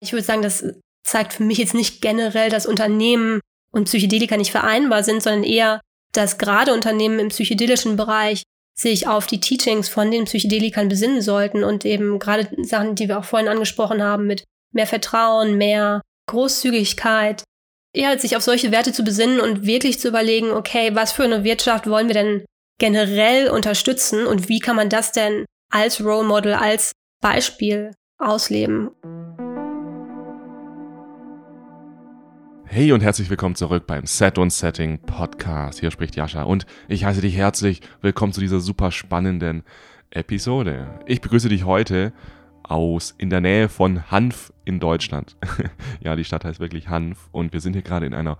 Ich würde sagen, das zeigt für mich jetzt nicht generell, dass Unternehmen und Psychedelika nicht vereinbar sind, sondern eher, dass gerade Unternehmen im psychedelischen Bereich sich auf die Teachings von den Psychedelikern besinnen sollten und eben gerade Sachen, die wir auch vorhin angesprochen haben, mit mehr Vertrauen, mehr Großzügigkeit, eher sich auf solche Werte zu besinnen und wirklich zu überlegen, okay, was für eine Wirtschaft wollen wir denn generell unterstützen und wie kann man das denn als Role Model, als Beispiel ausleben. Hey und herzlich willkommen zurück beim Set und Setting Podcast. Hier spricht Jascha und ich heiße dich herzlich willkommen zu dieser super spannenden Episode. Ich begrüße dich heute aus in der Nähe von Hanf in Deutschland. ja, die Stadt heißt wirklich Hanf und wir sind hier gerade in einer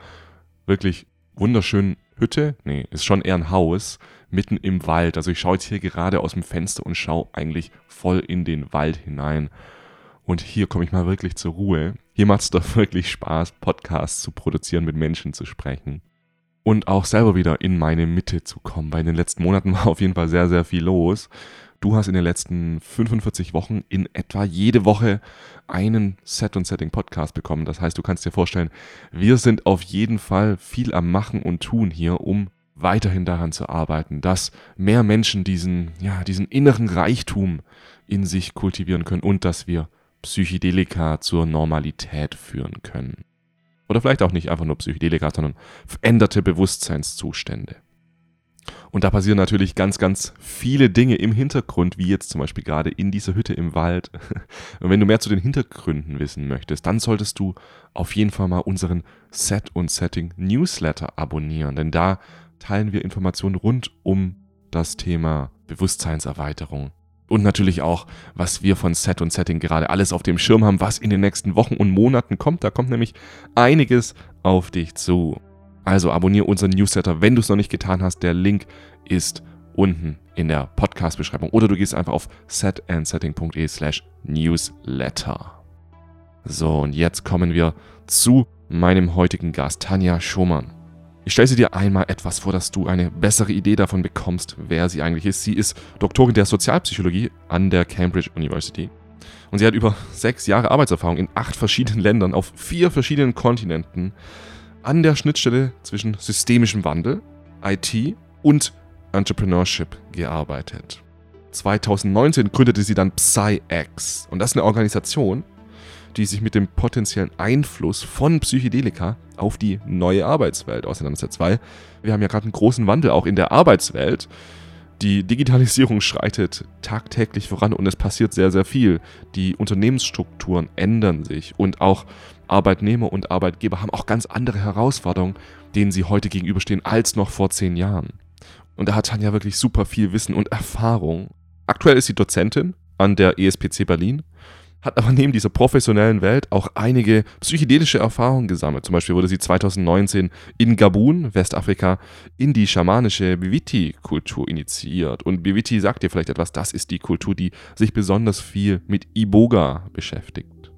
wirklich wunderschönen Hütte. Nee, ist schon eher ein Haus mitten im Wald. Also ich schaue jetzt hier gerade aus dem Fenster und schaue eigentlich voll in den Wald hinein. Und hier komme ich mal wirklich zur Ruhe. Hier macht es doch wirklich Spaß, Podcasts zu produzieren, mit Menschen zu sprechen. Und auch selber wieder in meine Mitte zu kommen. Weil in den letzten Monaten war auf jeden Fall sehr, sehr viel los. Du hast in den letzten 45 Wochen in etwa jede Woche einen Set und Setting Podcast bekommen. Das heißt, du kannst dir vorstellen, wir sind auf jeden Fall viel am Machen und Tun hier, um weiterhin daran zu arbeiten, dass mehr Menschen diesen, ja, diesen inneren Reichtum in sich kultivieren können und dass wir Psychedelika zur Normalität führen können. Oder vielleicht auch nicht einfach nur Psychedelika, sondern veränderte Bewusstseinszustände. Und da passieren natürlich ganz, ganz viele Dinge im Hintergrund, wie jetzt zum Beispiel gerade in dieser Hütte im Wald. Und wenn du mehr zu den Hintergründen wissen möchtest, dann solltest du auf jeden Fall mal unseren Set und Setting Newsletter abonnieren, denn da teilen wir Informationen rund um das Thema Bewusstseinserweiterung, und natürlich auch, was wir von Set und Setting gerade alles auf dem Schirm haben, was in den nächsten Wochen und Monaten kommt. Da kommt nämlich einiges auf dich zu. Also abonniere unseren Newsletter, wenn du es noch nicht getan hast. Der Link ist unten in der Podcast-Beschreibung oder du gehst einfach auf setandsetting.de slash newsletter. So, und jetzt kommen wir zu meinem heutigen Gast, Tanja Schumann. Ich stelle sie dir einmal etwas vor, dass du eine bessere Idee davon bekommst, wer sie eigentlich ist. Sie ist Doktorin der Sozialpsychologie an der Cambridge University. Und sie hat über sechs Jahre Arbeitserfahrung in acht verschiedenen Ländern auf vier verschiedenen Kontinenten an der Schnittstelle zwischen systemischem Wandel, IT und Entrepreneurship gearbeitet. 2019 gründete sie dann PsyX und das ist eine Organisation, die sich mit dem potenziellen Einfluss von Psychedelika auf die neue Arbeitswelt auseinandersetzt. Weil wir haben ja gerade einen großen Wandel auch in der Arbeitswelt. Die Digitalisierung schreitet tagtäglich voran und es passiert sehr, sehr viel. Die Unternehmensstrukturen ändern sich und auch Arbeitnehmer und Arbeitgeber haben auch ganz andere Herausforderungen, denen sie heute gegenüberstehen, als noch vor zehn Jahren. Und da hat Tanja wirklich super viel Wissen und Erfahrung. Aktuell ist sie Dozentin an der ESPC Berlin hat aber neben dieser professionellen Welt auch einige psychedelische Erfahrungen gesammelt. Zum Beispiel wurde sie 2019 in Gabun, Westafrika, in die schamanische Biviti-Kultur initiiert. Und Biviti sagt dir vielleicht etwas, das ist die Kultur, die sich besonders viel mit Iboga beschäftigt.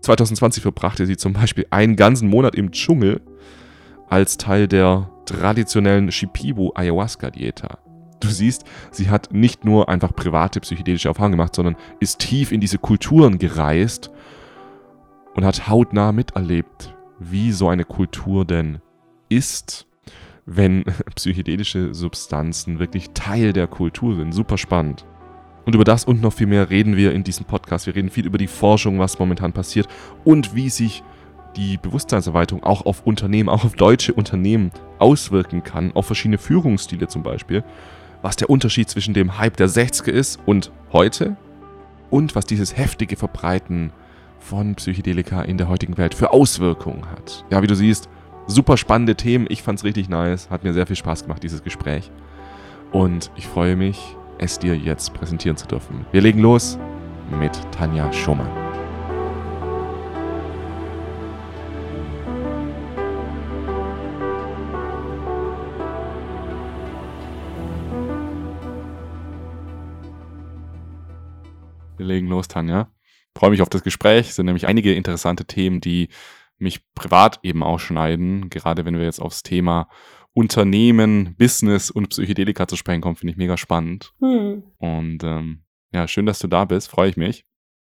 2020 verbrachte sie zum Beispiel einen ganzen Monat im Dschungel als Teil der traditionellen Shipibo Ayahuasca-Dieta. Du siehst, sie hat nicht nur einfach private psychedelische Erfahrungen gemacht, sondern ist tief in diese Kulturen gereist und hat hautnah miterlebt, wie so eine Kultur denn ist, wenn psychedelische Substanzen wirklich Teil der Kultur sind. Super spannend. Und über das und noch viel mehr reden wir in diesem Podcast. Wir reden viel über die Forschung, was momentan passiert und wie sich die Bewusstseinserweiterung auch auf Unternehmen, auch auf deutsche Unternehmen auswirken kann, auf verschiedene Führungsstile zum Beispiel was der Unterschied zwischen dem Hype der 60er ist und heute und was dieses heftige Verbreiten von Psychedelika in der heutigen Welt für Auswirkungen hat. Ja, wie du siehst, super spannende Themen. Ich fand es richtig nice. Hat mir sehr viel Spaß gemacht, dieses Gespräch. Und ich freue mich, es dir jetzt präsentieren zu dürfen. Wir legen los mit Tanja Schumann. Wir legen los, Tanja. Freue mich auf das Gespräch. Es sind nämlich einige interessante Themen, die mich privat eben ausschneiden. Gerade wenn wir jetzt aufs Thema Unternehmen, Business und Psychedelika zu sprechen kommen, finde ich mega spannend. Hm. Und ähm, ja, schön, dass du da bist. Freue ich mich.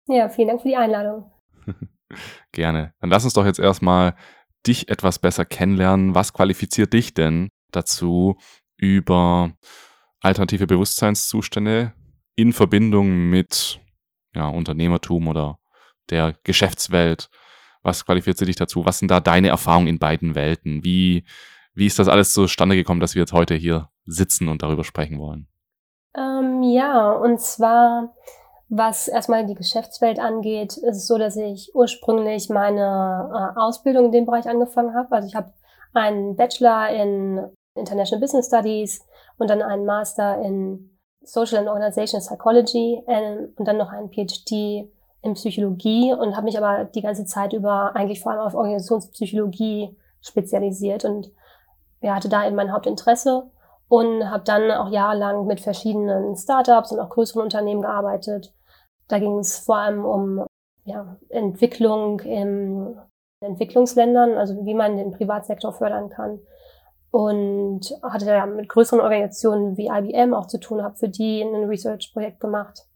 Ja, vielen Dank für die Einladung. Gerne. Dann lass uns doch jetzt erstmal dich etwas besser kennenlernen. Was qualifiziert dich denn dazu, über alternative Bewusstseinszustände in Verbindung mit ja, Unternehmertum oder der Geschäftswelt. Was qualifiziert dich dazu? Was sind da deine Erfahrungen in beiden Welten? Wie, wie ist das alles zustande gekommen, dass wir jetzt heute hier sitzen und darüber sprechen wollen? Ähm, ja, und zwar, was erstmal die Geschäftswelt angeht, ist es so, dass ich ursprünglich meine äh, Ausbildung in dem Bereich angefangen habe. Also ich habe einen Bachelor in International Business Studies und dann einen Master in Social and Organizational Psychology äh, und dann noch einen PhD in Psychologie und habe mich aber die ganze Zeit über eigentlich vor allem auf Organisationspsychologie spezialisiert und ja, hatte da eben mein Hauptinteresse und habe dann auch jahrelang mit verschiedenen Startups und auch größeren Unternehmen gearbeitet. Da ging es vor allem um ja, Entwicklung in Entwicklungsländern, also wie man den Privatsektor fördern kann und hatte ja mit größeren Organisationen wie IBM auch zu tun, habe für die ein Research-Projekt gemacht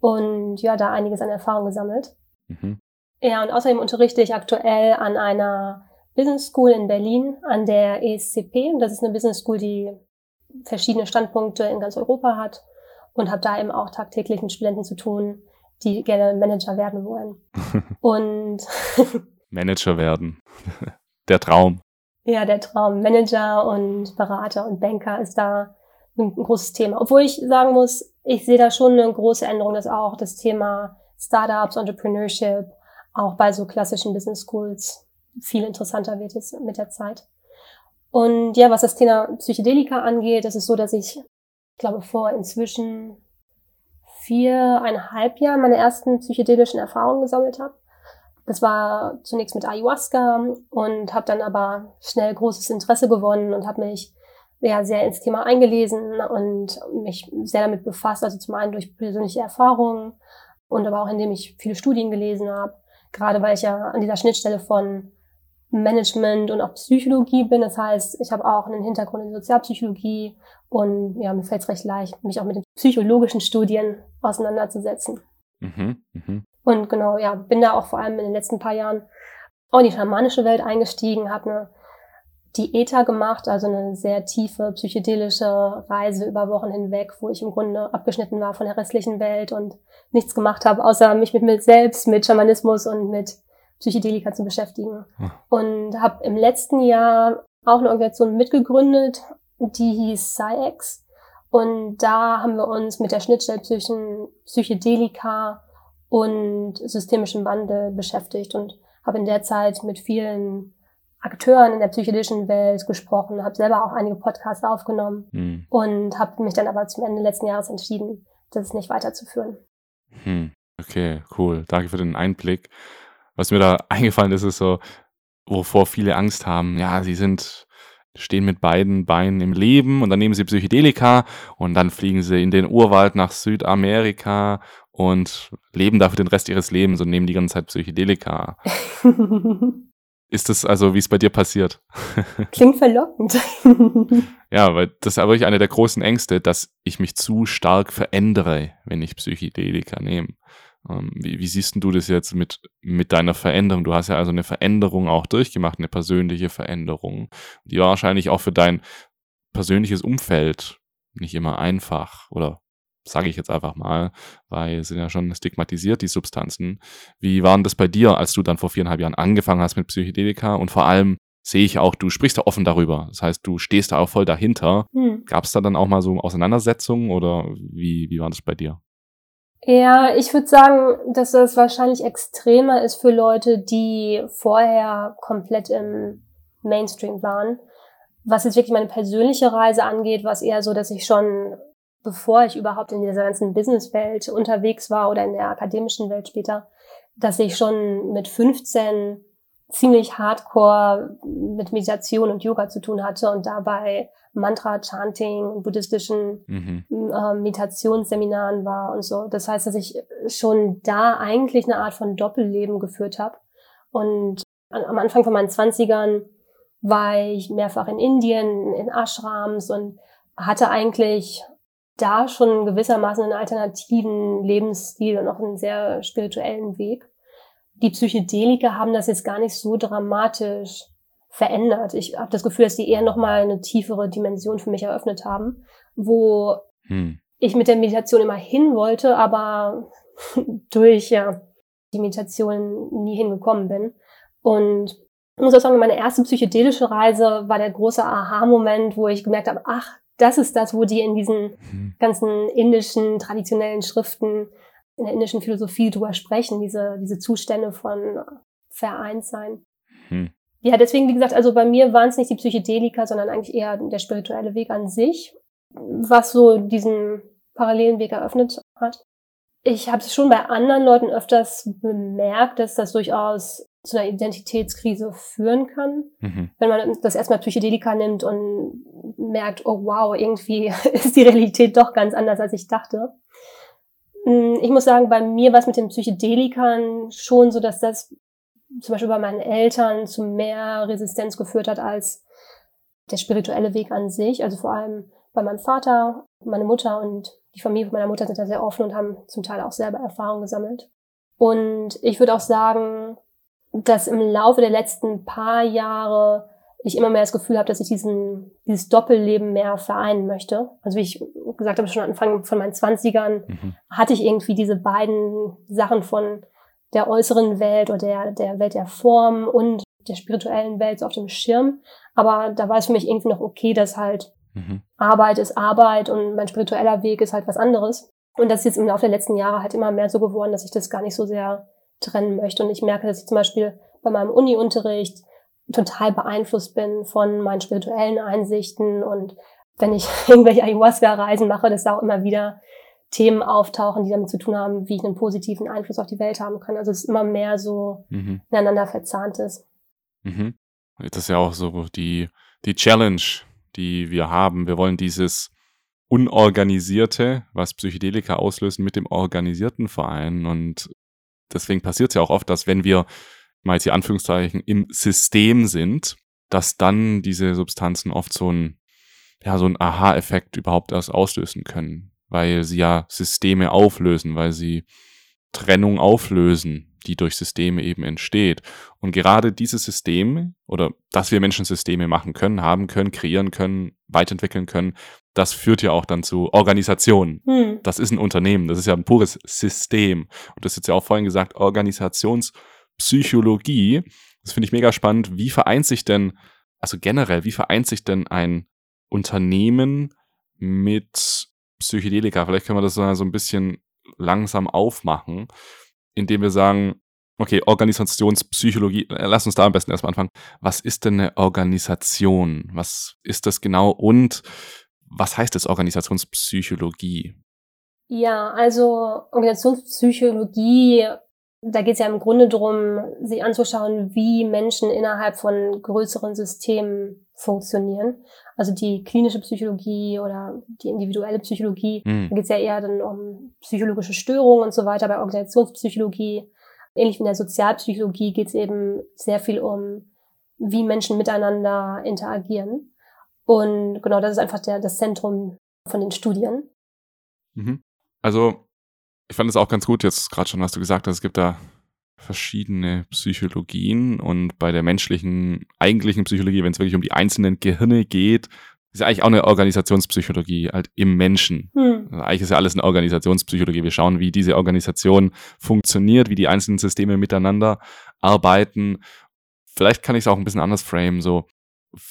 und ja, da einiges an Erfahrung gesammelt. Mhm. Ja, und außerdem unterrichte ich aktuell an einer Business School in Berlin, an der ESCP. Das ist eine Business School, die verschiedene Standpunkte in ganz Europa hat und habe da eben auch tagtäglich mit Studenten zu tun, die gerne Manager werden wollen. und Manager werden. Der Traum. Ja, der Traum. Manager und Berater und Banker ist da ein großes Thema. Obwohl ich sagen muss, ich sehe da schon eine große Änderung, dass auch das Thema Startups, Entrepreneurship auch bei so klassischen Business Schools viel interessanter wird jetzt mit der Zeit. Und ja, was das Thema Psychedelika angeht, ist es so, dass ich, ich glaube, vor inzwischen viereinhalb Jahren meine ersten psychedelischen Erfahrungen gesammelt habe. Das war zunächst mit Ayahuasca und habe dann aber schnell großes Interesse gewonnen und habe mich ja sehr ins Thema eingelesen und mich sehr damit befasst. Also zum einen durch persönliche Erfahrungen und aber auch indem ich viele Studien gelesen habe. Gerade weil ich ja an dieser Schnittstelle von Management und auch Psychologie bin. Das heißt, ich habe auch einen Hintergrund in Sozialpsychologie und ja, mir fällt es recht leicht, mich auch mit den psychologischen Studien auseinanderzusetzen. Mhm, mh. Und genau, ja, bin da auch vor allem in den letzten paar Jahren auch in die schamanische Welt eingestiegen, habe eine Dieta gemacht, also eine sehr tiefe psychedelische Reise über Wochen hinweg, wo ich im Grunde abgeschnitten war von der restlichen Welt und nichts gemacht habe, außer mich mit mir selbst, mit Schamanismus und mit Psychedelika zu beschäftigen. Hm. Und habe im letzten Jahr auch eine Organisation mitgegründet, die hieß SciEx. Und da haben wir uns mit der Schnittstelle zwischen Psychedelika und systemischem Wandel beschäftigt und habe in der Zeit mit vielen Akteuren in der psychedelischen Welt gesprochen, habe selber auch einige Podcasts aufgenommen mhm. und habe mich dann aber zum Ende letzten Jahres entschieden, das nicht weiterzuführen. Hm. Okay, cool. Danke für den Einblick was mir da eingefallen ist, ist so, wovor viele Angst haben. Ja, sie sind, stehen mit beiden Beinen im Leben und dann nehmen sie Psychedelika und dann fliegen sie in den Urwald nach Südamerika und leben dafür den Rest ihres Lebens und nehmen die ganze Zeit Psychedelika. ist das also, wie es bei dir passiert? Klingt verlockend. ja, weil das ist aber wirklich eine der großen Ängste, dass ich mich zu stark verändere, wenn ich Psychedelika nehme. Ähm, wie, wie siehst du das jetzt mit, mit deiner Veränderung? Du hast ja also eine Veränderung auch durchgemacht, eine persönliche Veränderung. Die war wahrscheinlich auch für dein persönliches Umfeld nicht immer einfach oder sage ich jetzt einfach mal, weil sind ja schon stigmatisiert, die Substanzen. Wie waren das bei dir, als du dann vor viereinhalb Jahren angefangen hast mit Psychedelika? Und vor allem sehe ich auch, du sprichst da offen darüber. Das heißt, du stehst da auch voll dahinter. Hm. Gab es da dann auch mal so Auseinandersetzungen oder wie, wie war das bei dir? Ja, ich würde sagen, dass das wahrscheinlich extremer ist für Leute, die vorher komplett im Mainstream waren. Was jetzt wirklich meine persönliche Reise angeht, war es eher so, dass ich schon, bevor ich überhaupt in dieser ganzen Businesswelt unterwegs war oder in der akademischen Welt später, dass ich schon mit 15 ziemlich hardcore mit Meditation und Yoga zu tun hatte und dabei Mantra-Chanting, buddhistischen mhm. äh, Meditationsseminaren war und so. Das heißt, dass ich schon da eigentlich eine Art von Doppelleben geführt habe. Und an, am Anfang von meinen Zwanzigern war ich mehrfach in Indien, in Ashrams und hatte eigentlich da schon gewissermaßen einen alternativen Lebensstil und auch einen sehr spirituellen Weg die Psychedelika haben das jetzt gar nicht so dramatisch verändert. Ich habe das Gefühl, dass die eher nochmal eine tiefere Dimension für mich eröffnet haben, wo hm. ich mit der Meditation immer hin wollte, aber durch ja, die Meditation nie hingekommen bin. Und ich muss auch sagen, meine erste psychedelische Reise war der große Aha-Moment, wo ich gemerkt habe, ach, das ist das, wo die in diesen hm. ganzen indischen traditionellen Schriften, in der indischen Philosophie drüber sprechen, diese, diese Zustände von Vereinssein. Hm. Ja, deswegen, wie gesagt, also bei mir waren es nicht die Psychedelika, sondern eigentlich eher der spirituelle Weg an sich, was so diesen parallelen Weg eröffnet hat. Ich habe es schon bei anderen Leuten öfters bemerkt, dass das durchaus zu einer Identitätskrise führen kann, mhm. wenn man das erstmal Psychedelika nimmt und merkt, oh wow, irgendwie ist die Realität doch ganz anders, als ich dachte. Hm, ich muss sagen, bei mir war es mit den Psychedelikern schon so, dass das zum Beispiel bei meinen Eltern zu mehr Resistenz geführt hat als der spirituelle Weg an sich. Also vor allem bei meinem Vater, meine Mutter und die Familie meiner Mutter sind da sehr offen und haben zum Teil auch selber Erfahrungen gesammelt. Und ich würde auch sagen, dass im Laufe der letzten paar Jahre ich immer mehr das Gefühl habe, dass ich diesen, dieses Doppelleben mehr vereinen möchte. Also wie ich gesagt habe, schon am Anfang von meinen Zwanzigern mhm. hatte ich irgendwie diese beiden Sachen von der äußeren Welt oder der, der Welt der Form und der spirituellen Welt so auf dem Schirm. Aber da war es für mich irgendwie noch okay, dass halt mhm. Arbeit ist Arbeit und mein spiritueller Weg ist halt was anderes. Und das ist jetzt im Laufe der letzten Jahre halt immer mehr so geworden, dass ich das gar nicht so sehr trennen möchte. Und ich merke, dass ich zum Beispiel bei meinem Uni-Unterricht total beeinflusst bin von meinen spirituellen Einsichten und wenn ich irgendwelche Ayahuasca-Reisen mache, dass da auch immer wieder Themen auftauchen, die damit zu tun haben, wie ich einen positiven Einfluss auf die Welt haben kann. Also es ist immer mehr so mhm. ineinander verzahnt ist. Mhm. Das ist ja auch so die, die Challenge, die wir haben. Wir wollen dieses Unorganisierte, was Psychedelika auslösen, mit dem organisierten Verein. Und deswegen passiert es ja auch oft, dass wenn wir mal jetzt die Anführungszeichen im System sind, dass dann diese Substanzen oft so ein, ja, so ein Aha-Effekt überhaupt erst auslösen können weil sie ja Systeme auflösen, weil sie Trennung auflösen, die durch Systeme eben entsteht. Und gerade diese Systeme oder dass wir Menschen Systeme machen können, haben können, kreieren können, weiterentwickeln können, das führt ja auch dann zu Organisationen. Hm. Das ist ein Unternehmen, das ist ja ein pures System. Und das ist ja auch vorhin gesagt, Organisationspsychologie. Das finde ich mega spannend. Wie vereint sich denn, also generell, wie vereint sich denn ein Unternehmen mit Psychedelika. Vielleicht können wir das so ein bisschen langsam aufmachen, indem wir sagen, okay, Organisationspsychologie, äh, lass uns da am besten erstmal anfangen. Was ist denn eine Organisation? Was ist das genau und was heißt das Organisationspsychologie? Ja, also Organisationspsychologie da geht es ja im Grunde darum, sich anzuschauen, wie Menschen innerhalb von größeren Systemen funktionieren. Also die klinische Psychologie oder die individuelle Psychologie, mhm. da geht es ja eher dann um psychologische Störungen und so weiter. Bei Organisationspsychologie, ähnlich wie in der Sozialpsychologie, geht es eben sehr viel um, wie Menschen miteinander interagieren. Und genau, das ist einfach der, das Zentrum von den Studien. Mhm. Also ich fand es auch ganz gut, jetzt gerade schon, was du gesagt hast, es gibt da verschiedene Psychologien und bei der menschlichen, eigentlichen Psychologie, wenn es wirklich um die einzelnen Gehirne geht, ist ja eigentlich auch eine Organisationspsychologie halt im Menschen. Hm. Also eigentlich ist ja alles eine Organisationspsychologie. Wir schauen, wie diese Organisation funktioniert, wie die einzelnen Systeme miteinander arbeiten. Vielleicht kann ich es auch ein bisschen anders framen, so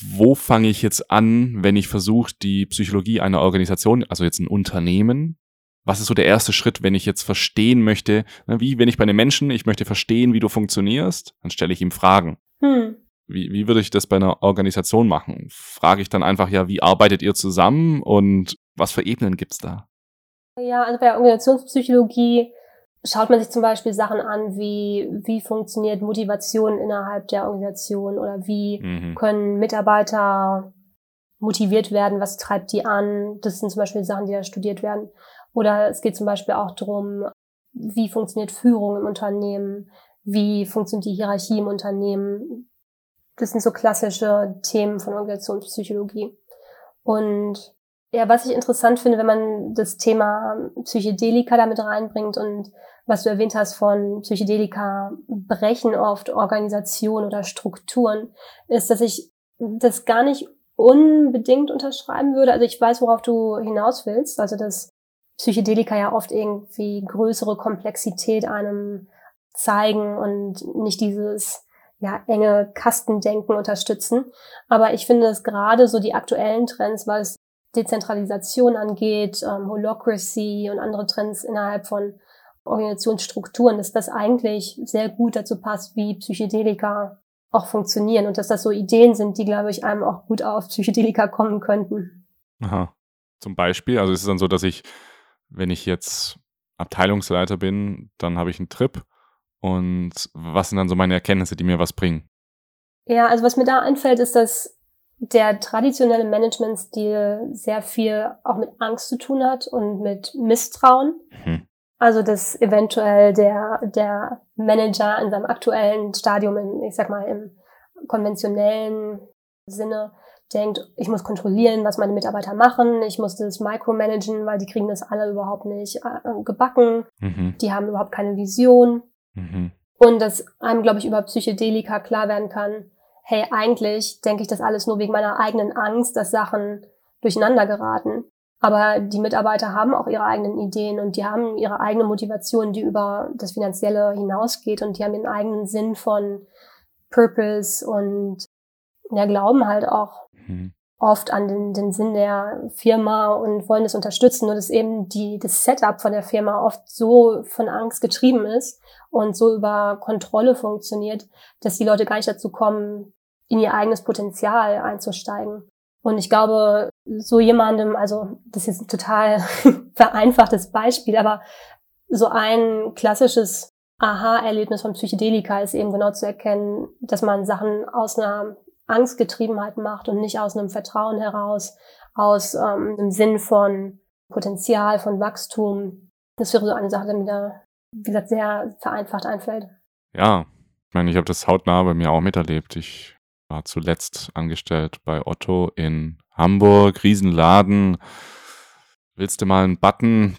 wo fange ich jetzt an, wenn ich versuche, die Psychologie einer Organisation, also jetzt ein Unternehmen, was ist so der erste Schritt, wenn ich jetzt verstehen möchte, ne, wie wenn ich bei einem Menschen, ich möchte verstehen, wie du funktionierst, dann stelle ich ihm Fragen. Hm. Wie, wie würde ich das bei einer Organisation machen? Frage ich dann einfach, ja, wie arbeitet ihr zusammen und was für Ebenen gibt's da? Ja, also bei der Organisationspsychologie schaut man sich zum Beispiel Sachen an, wie, wie funktioniert Motivation innerhalb der Organisation oder wie mhm. können Mitarbeiter motiviert werden, was treibt die an. Das sind zum Beispiel Sachen, die da studiert werden. Oder es geht zum Beispiel auch darum, wie funktioniert Führung im Unternehmen, wie funktioniert die Hierarchie im Unternehmen. Das sind so klassische Themen von Organisationspsychologie. Und Ja, was ich interessant finde, wenn man das Thema Psychedelika damit reinbringt und was du erwähnt hast von Psychedelika brechen oft Organisationen oder Strukturen, ist, dass ich das gar nicht unbedingt unterschreiben würde. Also ich weiß, worauf du hinaus willst. Also dass Psychedelika ja oft irgendwie größere Komplexität einem zeigen und nicht dieses ja, enge Kastendenken unterstützen. Aber ich finde, dass gerade so die aktuellen Trends, was Dezentralisation angeht, ähm, Holocracy und andere Trends innerhalb von Organisationsstrukturen, dass das eigentlich sehr gut dazu passt, wie Psychedelika auch funktionieren und dass das so Ideen sind, die, glaube ich, einem auch gut auf Psychedelika kommen könnten. Aha. Zum Beispiel, also es ist dann so, dass ich, wenn ich jetzt Abteilungsleiter bin, dann habe ich einen Trip und was sind dann so meine Erkenntnisse, die mir was bringen? Ja, also was mir da einfällt, ist, dass der traditionelle Managementstil sehr viel auch mit Angst zu tun hat und mit Misstrauen. Mhm. Also dass eventuell der, der Manager in seinem aktuellen Stadium, in, ich sag mal im konventionellen Sinne, denkt, ich muss kontrollieren, was meine Mitarbeiter machen, ich muss das micromanagen, weil die kriegen das alle überhaupt nicht äh, gebacken, mhm. die haben überhaupt keine Vision. Mhm. Und dass einem, glaube ich, über Psychedelika klar werden kann, hey, eigentlich denke ich das alles nur wegen meiner eigenen Angst, dass Sachen durcheinander geraten. Aber die Mitarbeiter haben auch ihre eigenen Ideen und die haben ihre eigene Motivation, die über das Finanzielle hinausgeht und die haben ihren eigenen Sinn von Purpose und ja, glauben halt auch mhm. oft an den, den Sinn der Firma und wollen das unterstützen. Nur dass eben die, das Setup von der Firma oft so von Angst getrieben ist und so über Kontrolle funktioniert, dass die Leute gar nicht dazu kommen, in ihr eigenes Potenzial einzusteigen. Und ich glaube, so jemandem, also das ist ein total vereinfachtes Beispiel, aber so ein klassisches Aha-Erlebnis von Psychedelika ist eben genau zu erkennen, dass man Sachen aus einer Angstgetriebenheit macht und nicht aus einem Vertrauen heraus, aus ähm, einem Sinn von Potenzial, von Wachstum. Das wäre so eine Sache, die mir da, wie gesagt, sehr vereinfacht einfällt. Ja, ich meine, ich habe das hautnah bei mir auch miterlebt. Ich war zuletzt angestellt bei Otto in Hamburg, Riesenladen. Willst du mal einen Button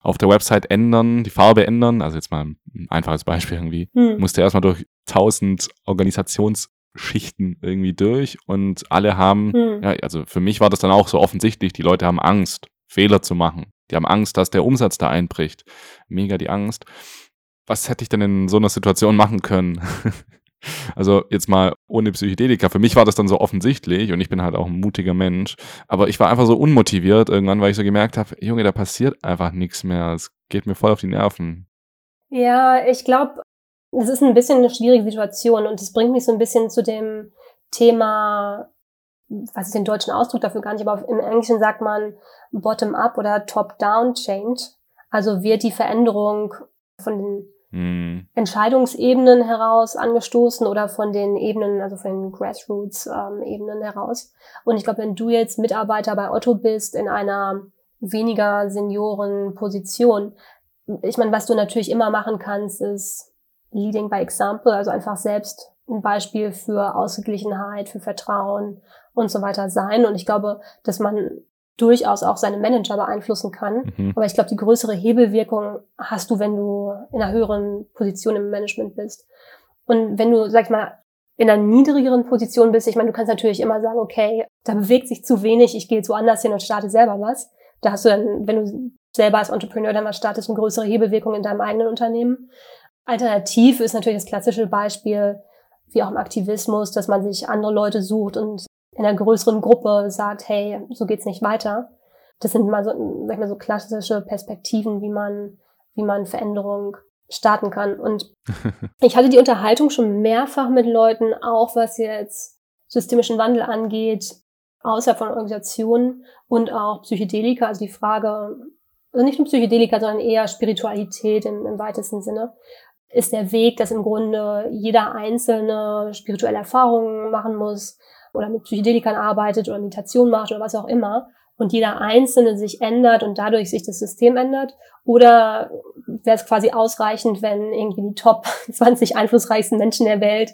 auf der Website ändern, die Farbe ändern? Also jetzt mal ein einfaches Beispiel irgendwie. Hm. Musste erstmal durch tausend Organisationsschichten irgendwie durch und alle haben, hm. ja, also für mich war das dann auch so offensichtlich, die Leute haben Angst, Fehler zu machen. Die haben Angst, dass der Umsatz da einbricht. Mega die Angst. Was hätte ich denn in so einer Situation machen können? Also jetzt mal ohne Psychedelika. Für mich war das dann so offensichtlich und ich bin halt auch ein mutiger Mensch. Aber ich war einfach so unmotiviert irgendwann, weil ich so gemerkt habe, Junge, da passiert einfach nichts mehr. Es geht mir voll auf die Nerven. Ja, ich glaube, es ist ein bisschen eine schwierige Situation und es bringt mich so ein bisschen zu dem Thema, was ist den deutschen Ausdruck dafür gar nicht, aber im Englischen sagt man Bottom-up oder Top-down Change. Also wird die Veränderung von den mhm. Entscheidungsebenen heraus angestoßen oder von den Ebenen, also von den Grassroots-Ebenen ähm, heraus. Und ich glaube, wenn du jetzt Mitarbeiter bei Otto bist in einer weniger Seniorenposition, ich meine, was du natürlich immer machen kannst, ist Leading by Example, also einfach selbst ein Beispiel für Ausgeglichenheit, für Vertrauen und so weiter sein. Und ich glaube, dass man durchaus auch seine Manager beeinflussen kann. Mhm. Aber ich glaube, die größere Hebelwirkung hast du, wenn du in einer höheren Position im Management bist. Und wenn du, sag ich mal, in einer niedrigeren Position bist, ich meine, du kannst natürlich immer sagen, okay, da bewegt sich zu wenig, ich gehe jetzt woanders hin und starte selber was. Da hast du dann, wenn du selber als Entrepreneur dann was startest, eine größere Hebelwirkung in deinem eigenen Unternehmen. Alternativ ist natürlich das klassische Beispiel, wie auch im Aktivismus, dass man sich andere Leute sucht und in einer größeren Gruppe sagt, hey, so geht's nicht weiter. Das sind mal so, sag ich mal, so klassische Perspektiven, wie man, wie man Veränderung starten kann. Und ich hatte die Unterhaltung schon mehrfach mit Leuten, auch was jetzt systemischen Wandel angeht, außerhalb von Organisationen und auch Psychedelika, also die Frage, also nicht nur Psychedelika, sondern eher Spiritualität im, im weitesten Sinne, ist der Weg, dass im Grunde jeder Einzelne spirituelle Erfahrungen machen muss, oder mit Psychedelikern arbeitet oder Meditation macht oder was auch immer und jeder Einzelne sich ändert und dadurch sich das System ändert? Oder wäre es quasi ausreichend, wenn irgendwie die Top 20 einflussreichsten Menschen der Welt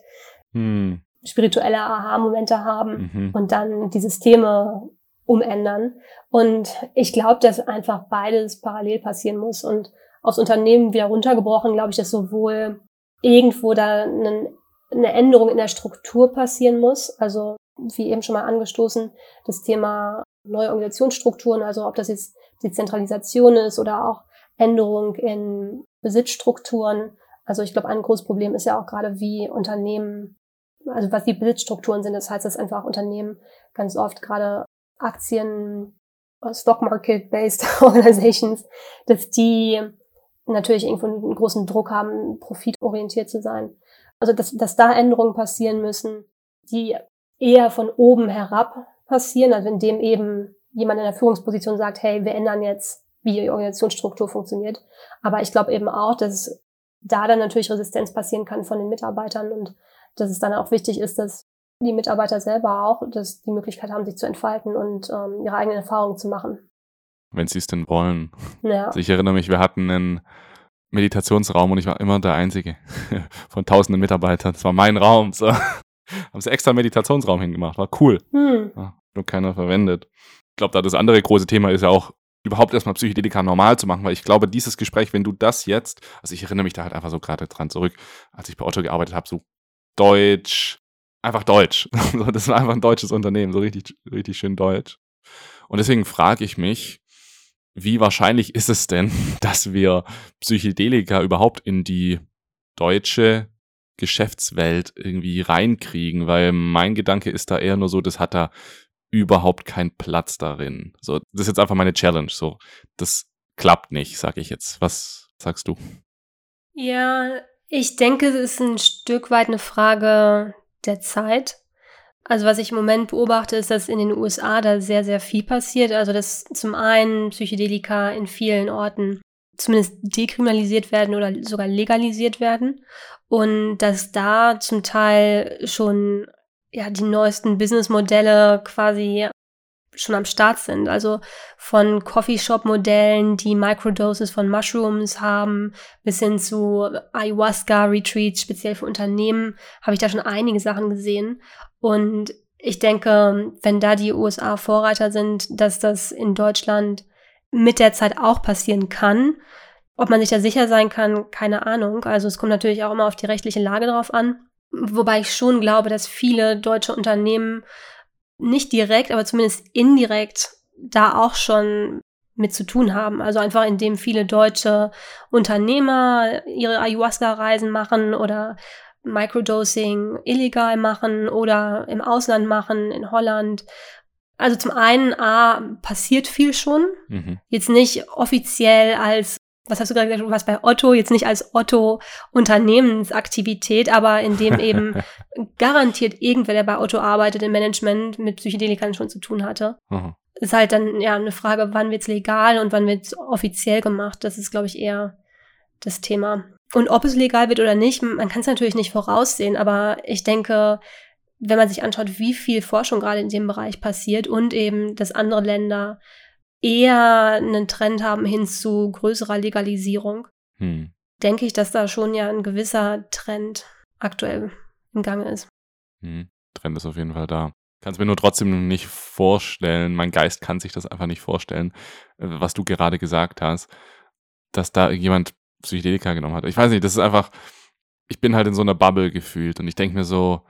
hm. spirituelle Aha-Momente haben mhm. und dann die Systeme umändern. Und ich glaube, dass einfach beides parallel passieren muss. Und aufs Unternehmen wieder runtergebrochen, glaube ich, dass sowohl irgendwo da eine, eine Änderung in der Struktur passieren muss. Also wie eben schon mal angestoßen, das Thema neue Organisationsstrukturen, also ob das jetzt die Zentralisation ist oder auch Änderung in Besitzstrukturen. Also ich glaube, ein großes Problem ist ja auch gerade, wie Unternehmen, also was die Besitzstrukturen sind. Das heißt, dass einfach Unternehmen ganz oft gerade Aktien, Stock Market Based Organizations, dass die natürlich irgendwo einen großen Druck haben, profitorientiert zu sein. Also dass, dass da Änderungen passieren müssen, die eher von oben herab passieren, also indem eben jemand in der Führungsposition sagt, hey, wir ändern jetzt, wie die Organisationsstruktur funktioniert. Aber ich glaube eben auch, dass da dann natürlich Resistenz passieren kann von den Mitarbeitern und dass es dann auch wichtig ist, dass die Mitarbeiter selber auch dass die Möglichkeit haben, sich zu entfalten und ähm, ihre eigenen Erfahrungen zu machen. Wenn sie es denn wollen. Ja. Also ich erinnere mich, wir hatten einen Meditationsraum und ich war immer der Einzige von tausenden Mitarbeitern. Das war mein Raum. So. Haben sie extra Meditationsraum hingemacht. War cool. Hm. Ja, nur keiner verwendet. Ich glaube, da das andere große Thema ist ja auch, überhaupt erstmal Psychedelika normal zu machen, weil ich glaube, dieses Gespräch, wenn du das jetzt, also ich erinnere mich da halt einfach so gerade dran zurück, als ich bei Otto gearbeitet habe, so Deutsch, einfach Deutsch. das war einfach ein deutsches Unternehmen, so richtig, richtig schön Deutsch. Und deswegen frage ich mich, wie wahrscheinlich ist es denn, dass wir Psychedelika überhaupt in die deutsche Geschäftswelt irgendwie reinkriegen? Weil mein Gedanke ist da eher nur so, das hat da überhaupt keinen Platz darin. So, das ist jetzt einfach meine Challenge. So, das klappt nicht, sag ich jetzt. Was sagst du? Ja, ich denke, es ist ein Stück weit eine Frage der Zeit. Also was ich im Moment beobachte, ist, dass in den USA da sehr, sehr viel passiert. Also dass zum einen Psychedelika in vielen Orten zumindest dekriminalisiert werden oder sogar legalisiert werden. Und dass da zum Teil schon ja die neuesten Businessmodelle quasi schon am Start sind. Also von Coffeeshop-Modellen, die Microdoses von Mushrooms haben, bis hin zu Ayahuasca-Retreats, speziell für Unternehmen, habe ich da schon einige Sachen gesehen. Und ich denke, wenn da die USA Vorreiter sind, dass das in Deutschland mit der Zeit auch passieren kann. Ob man sich da sicher sein kann, keine Ahnung. Also es kommt natürlich auch immer auf die rechtliche Lage drauf an. Wobei ich schon glaube, dass viele deutsche Unternehmen nicht direkt, aber zumindest indirekt da auch schon mit zu tun haben. Also einfach indem viele deutsche Unternehmer ihre Ayahuasca-Reisen machen oder Microdosing illegal machen oder im Ausland machen, in Holland. Also zum einen, A, passiert viel schon. Mhm. Jetzt nicht offiziell als was hast du gerade gesagt, was bei Otto, jetzt nicht als Otto Unternehmensaktivität, aber in dem eben garantiert irgendwer, der bei Otto arbeitet im Management, mit Psychedelikern schon zu tun hatte. Mhm. Ist halt dann ja eine Frage, wann wird's legal und wann wird's offiziell gemacht. Das ist, glaube ich, eher das Thema. Und ob es legal wird oder nicht, man kann es natürlich nicht voraussehen, aber ich denke, wenn man sich anschaut, wie viel Forschung gerade in dem Bereich passiert und eben, dass andere Länder eher einen Trend haben hin zu größerer Legalisierung, hm. denke ich, dass da schon ja ein gewisser Trend aktuell im Gange ist. Hm. Trend ist auf jeden Fall da. Kann es mir nur trotzdem nicht vorstellen, mein Geist kann sich das einfach nicht vorstellen, äh, was du gerade gesagt hast, dass da jemand Psychedelika genommen hat. Ich weiß nicht, das ist einfach, ich bin halt in so einer Bubble gefühlt und ich denke mir so,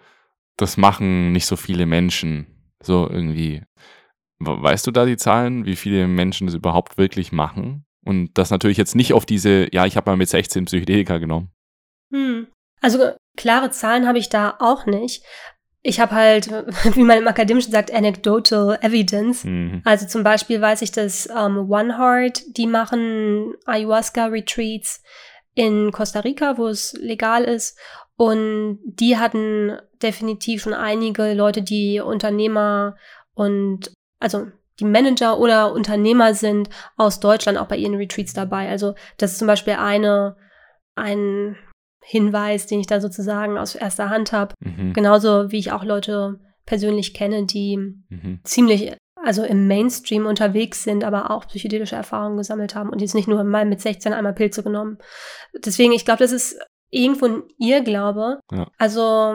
das machen nicht so viele Menschen. So irgendwie. Weißt du da die Zahlen, wie viele Menschen das überhaupt wirklich machen? Und das natürlich jetzt nicht auf diese, ja, ich habe mal mit 16 Psychedelika genommen. Hm. Also klare Zahlen habe ich da auch nicht. Ich habe halt, wie man im Akademischen sagt, anecdotal evidence. Mhm. Also zum Beispiel weiß ich, dass ähm, One Heart, die machen Ayahuasca-Retreats in Costa Rica, wo es legal ist. Und die hatten definitiv schon einige Leute, die Unternehmer und also die Manager oder Unternehmer sind aus Deutschland auch bei ihren Retreats dabei. Also das ist zum Beispiel eine, ein Hinweis, den ich da sozusagen aus erster Hand habe. Mhm. Genauso wie ich auch Leute persönlich kenne, die mhm. ziemlich, also im Mainstream unterwegs sind, aber auch psychedelische Erfahrungen gesammelt haben und jetzt nicht nur mal mit 16 einmal Pilze genommen. Deswegen, ich glaube, das ist irgendwo ein Irrglaube. Ja. Also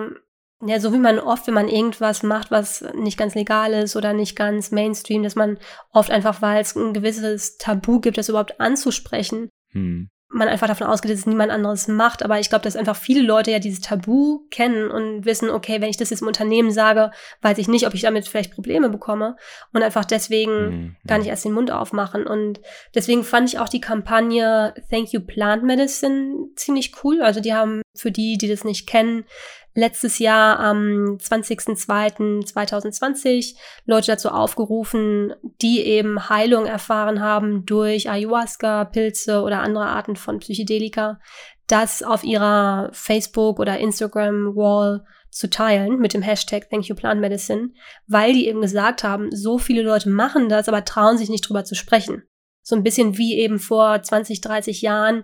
ja, so wie man oft, wenn man irgendwas macht, was nicht ganz legal ist oder nicht ganz Mainstream, dass man oft einfach, weil es ein gewisses Tabu gibt, das überhaupt anzusprechen, hm man einfach davon ausgeht, dass es niemand anderes macht. Aber ich glaube, dass einfach viele Leute ja dieses Tabu kennen und wissen, okay, wenn ich das jetzt im Unternehmen sage, weiß ich nicht, ob ich damit vielleicht Probleme bekomme und einfach deswegen mhm. gar nicht erst den Mund aufmachen. Und deswegen fand ich auch die Kampagne Thank You Plant Medicine ziemlich cool. Also die haben für die, die das nicht kennen, letztes Jahr am 20.02.2020 Leute dazu aufgerufen, die eben Heilung erfahren haben durch Ayahuasca, Pilze oder andere Arten von Psychedelika, das auf ihrer Facebook- oder Instagram-Wall zu teilen mit dem Hashtag Thank You Plant Medicine, weil die eben gesagt haben, so viele Leute machen das, aber trauen sich nicht drüber zu sprechen. So ein bisschen wie eben vor 20, 30 Jahren,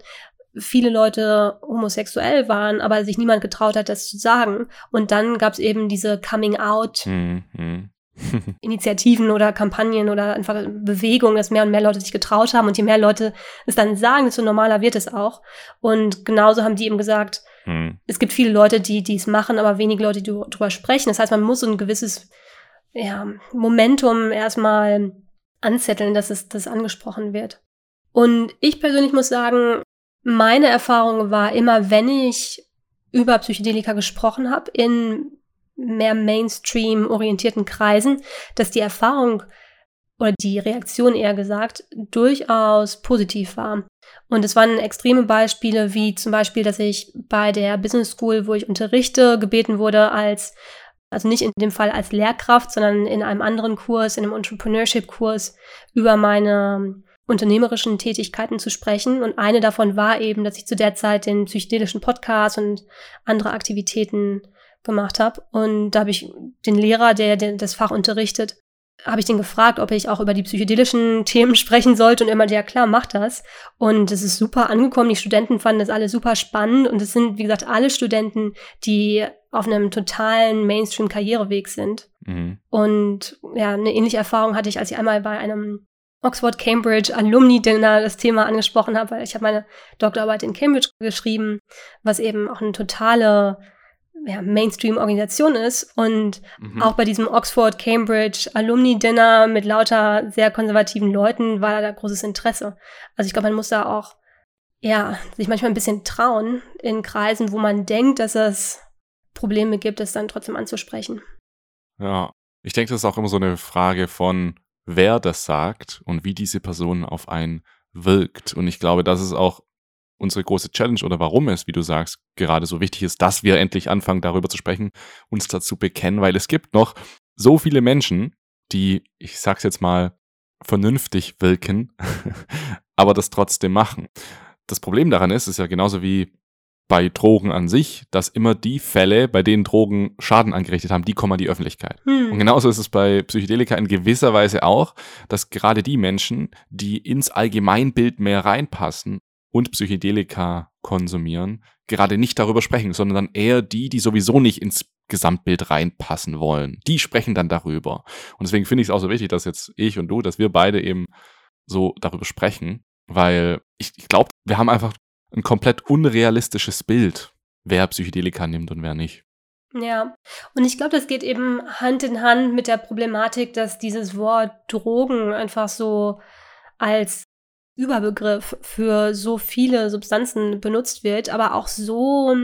viele Leute homosexuell waren, aber sich niemand getraut hat, das zu sagen. Und dann gab es eben diese Coming-out. Mhm. Initiativen oder Kampagnen oder einfach Bewegungen, dass mehr und mehr Leute sich getraut haben und je mehr Leute es dann sagen, desto normaler wird es auch. Und genauso haben die eben gesagt, hm. es gibt viele Leute, die dies machen, aber wenige Leute, die darüber sprechen. Das heißt, man muss so ein gewisses ja, Momentum erstmal anzetteln, dass es das angesprochen wird. Und ich persönlich muss sagen, meine Erfahrung war immer, wenn ich über Psychedelika gesprochen habe in mehr Mainstream-orientierten Kreisen, dass die Erfahrung oder die Reaktion eher gesagt durchaus positiv war. Und es waren extreme Beispiele, wie zum Beispiel, dass ich bei der Business School, wo ich unterrichte, gebeten wurde als also nicht in dem Fall als Lehrkraft, sondern in einem anderen Kurs, in einem Entrepreneurship-Kurs, über meine unternehmerischen Tätigkeiten zu sprechen. Und eine davon war eben, dass ich zu der Zeit den psychedelischen Podcast und andere Aktivitäten gemacht habe. Und da habe ich den Lehrer, der, der das Fach unterrichtet, habe ich den gefragt, ob ich auch über die psychedelischen Themen sprechen sollte und er meinte, ja klar, mach das. Und es ist super angekommen. Die Studenten fanden das alle super spannend und es sind, wie gesagt, alle Studenten, die auf einem totalen Mainstream-Karriereweg sind. Mhm. Und ja, eine ähnliche Erfahrung hatte ich, als ich einmal bei einem Oxford Cambridge Alumni Dinner das Thema angesprochen habe, weil ich habe meine Doktorarbeit in Cambridge geschrieben, was eben auch eine totale ja, Mainstream-Organisation ist. Und mhm. auch bei diesem Oxford Cambridge Alumni Dinner mit lauter sehr konservativen Leuten war da großes Interesse. Also ich glaube, man muss da auch ja, sich manchmal ein bisschen trauen in Kreisen, wo man denkt, dass es Probleme gibt, es dann trotzdem anzusprechen. Ja, ich denke, das ist auch immer so eine Frage von, wer das sagt und wie diese Person auf einen wirkt. Und ich glaube, das ist auch unsere große Challenge oder warum es, wie du sagst, gerade so wichtig ist, dass wir endlich anfangen, darüber zu sprechen, uns dazu bekennen, weil es gibt noch so viele Menschen, die, ich sag's jetzt mal, vernünftig wirken, aber das trotzdem machen. Das Problem daran ist, ist ja genauso wie bei Drogen an sich, dass immer die Fälle, bei denen Drogen Schaden angerichtet haben, die kommen an die Öffentlichkeit. Hm. Und genauso ist es bei Psychedelika in gewisser Weise auch, dass gerade die Menschen, die ins Allgemeinbild mehr reinpassen und Psychedelika konsumieren, gerade nicht darüber sprechen, sondern dann eher die, die sowieso nicht ins Gesamtbild reinpassen wollen. Die sprechen dann darüber. Und deswegen finde ich es auch so wichtig, dass jetzt ich und du, dass wir beide eben so darüber sprechen, weil ich, ich glaube, wir haben einfach ein komplett unrealistisches Bild, wer Psychedelika nimmt und wer nicht. Ja, und ich glaube, das geht eben Hand in Hand mit der Problematik, dass dieses Wort Drogen einfach so als Überbegriff für so viele Substanzen benutzt wird, aber auch so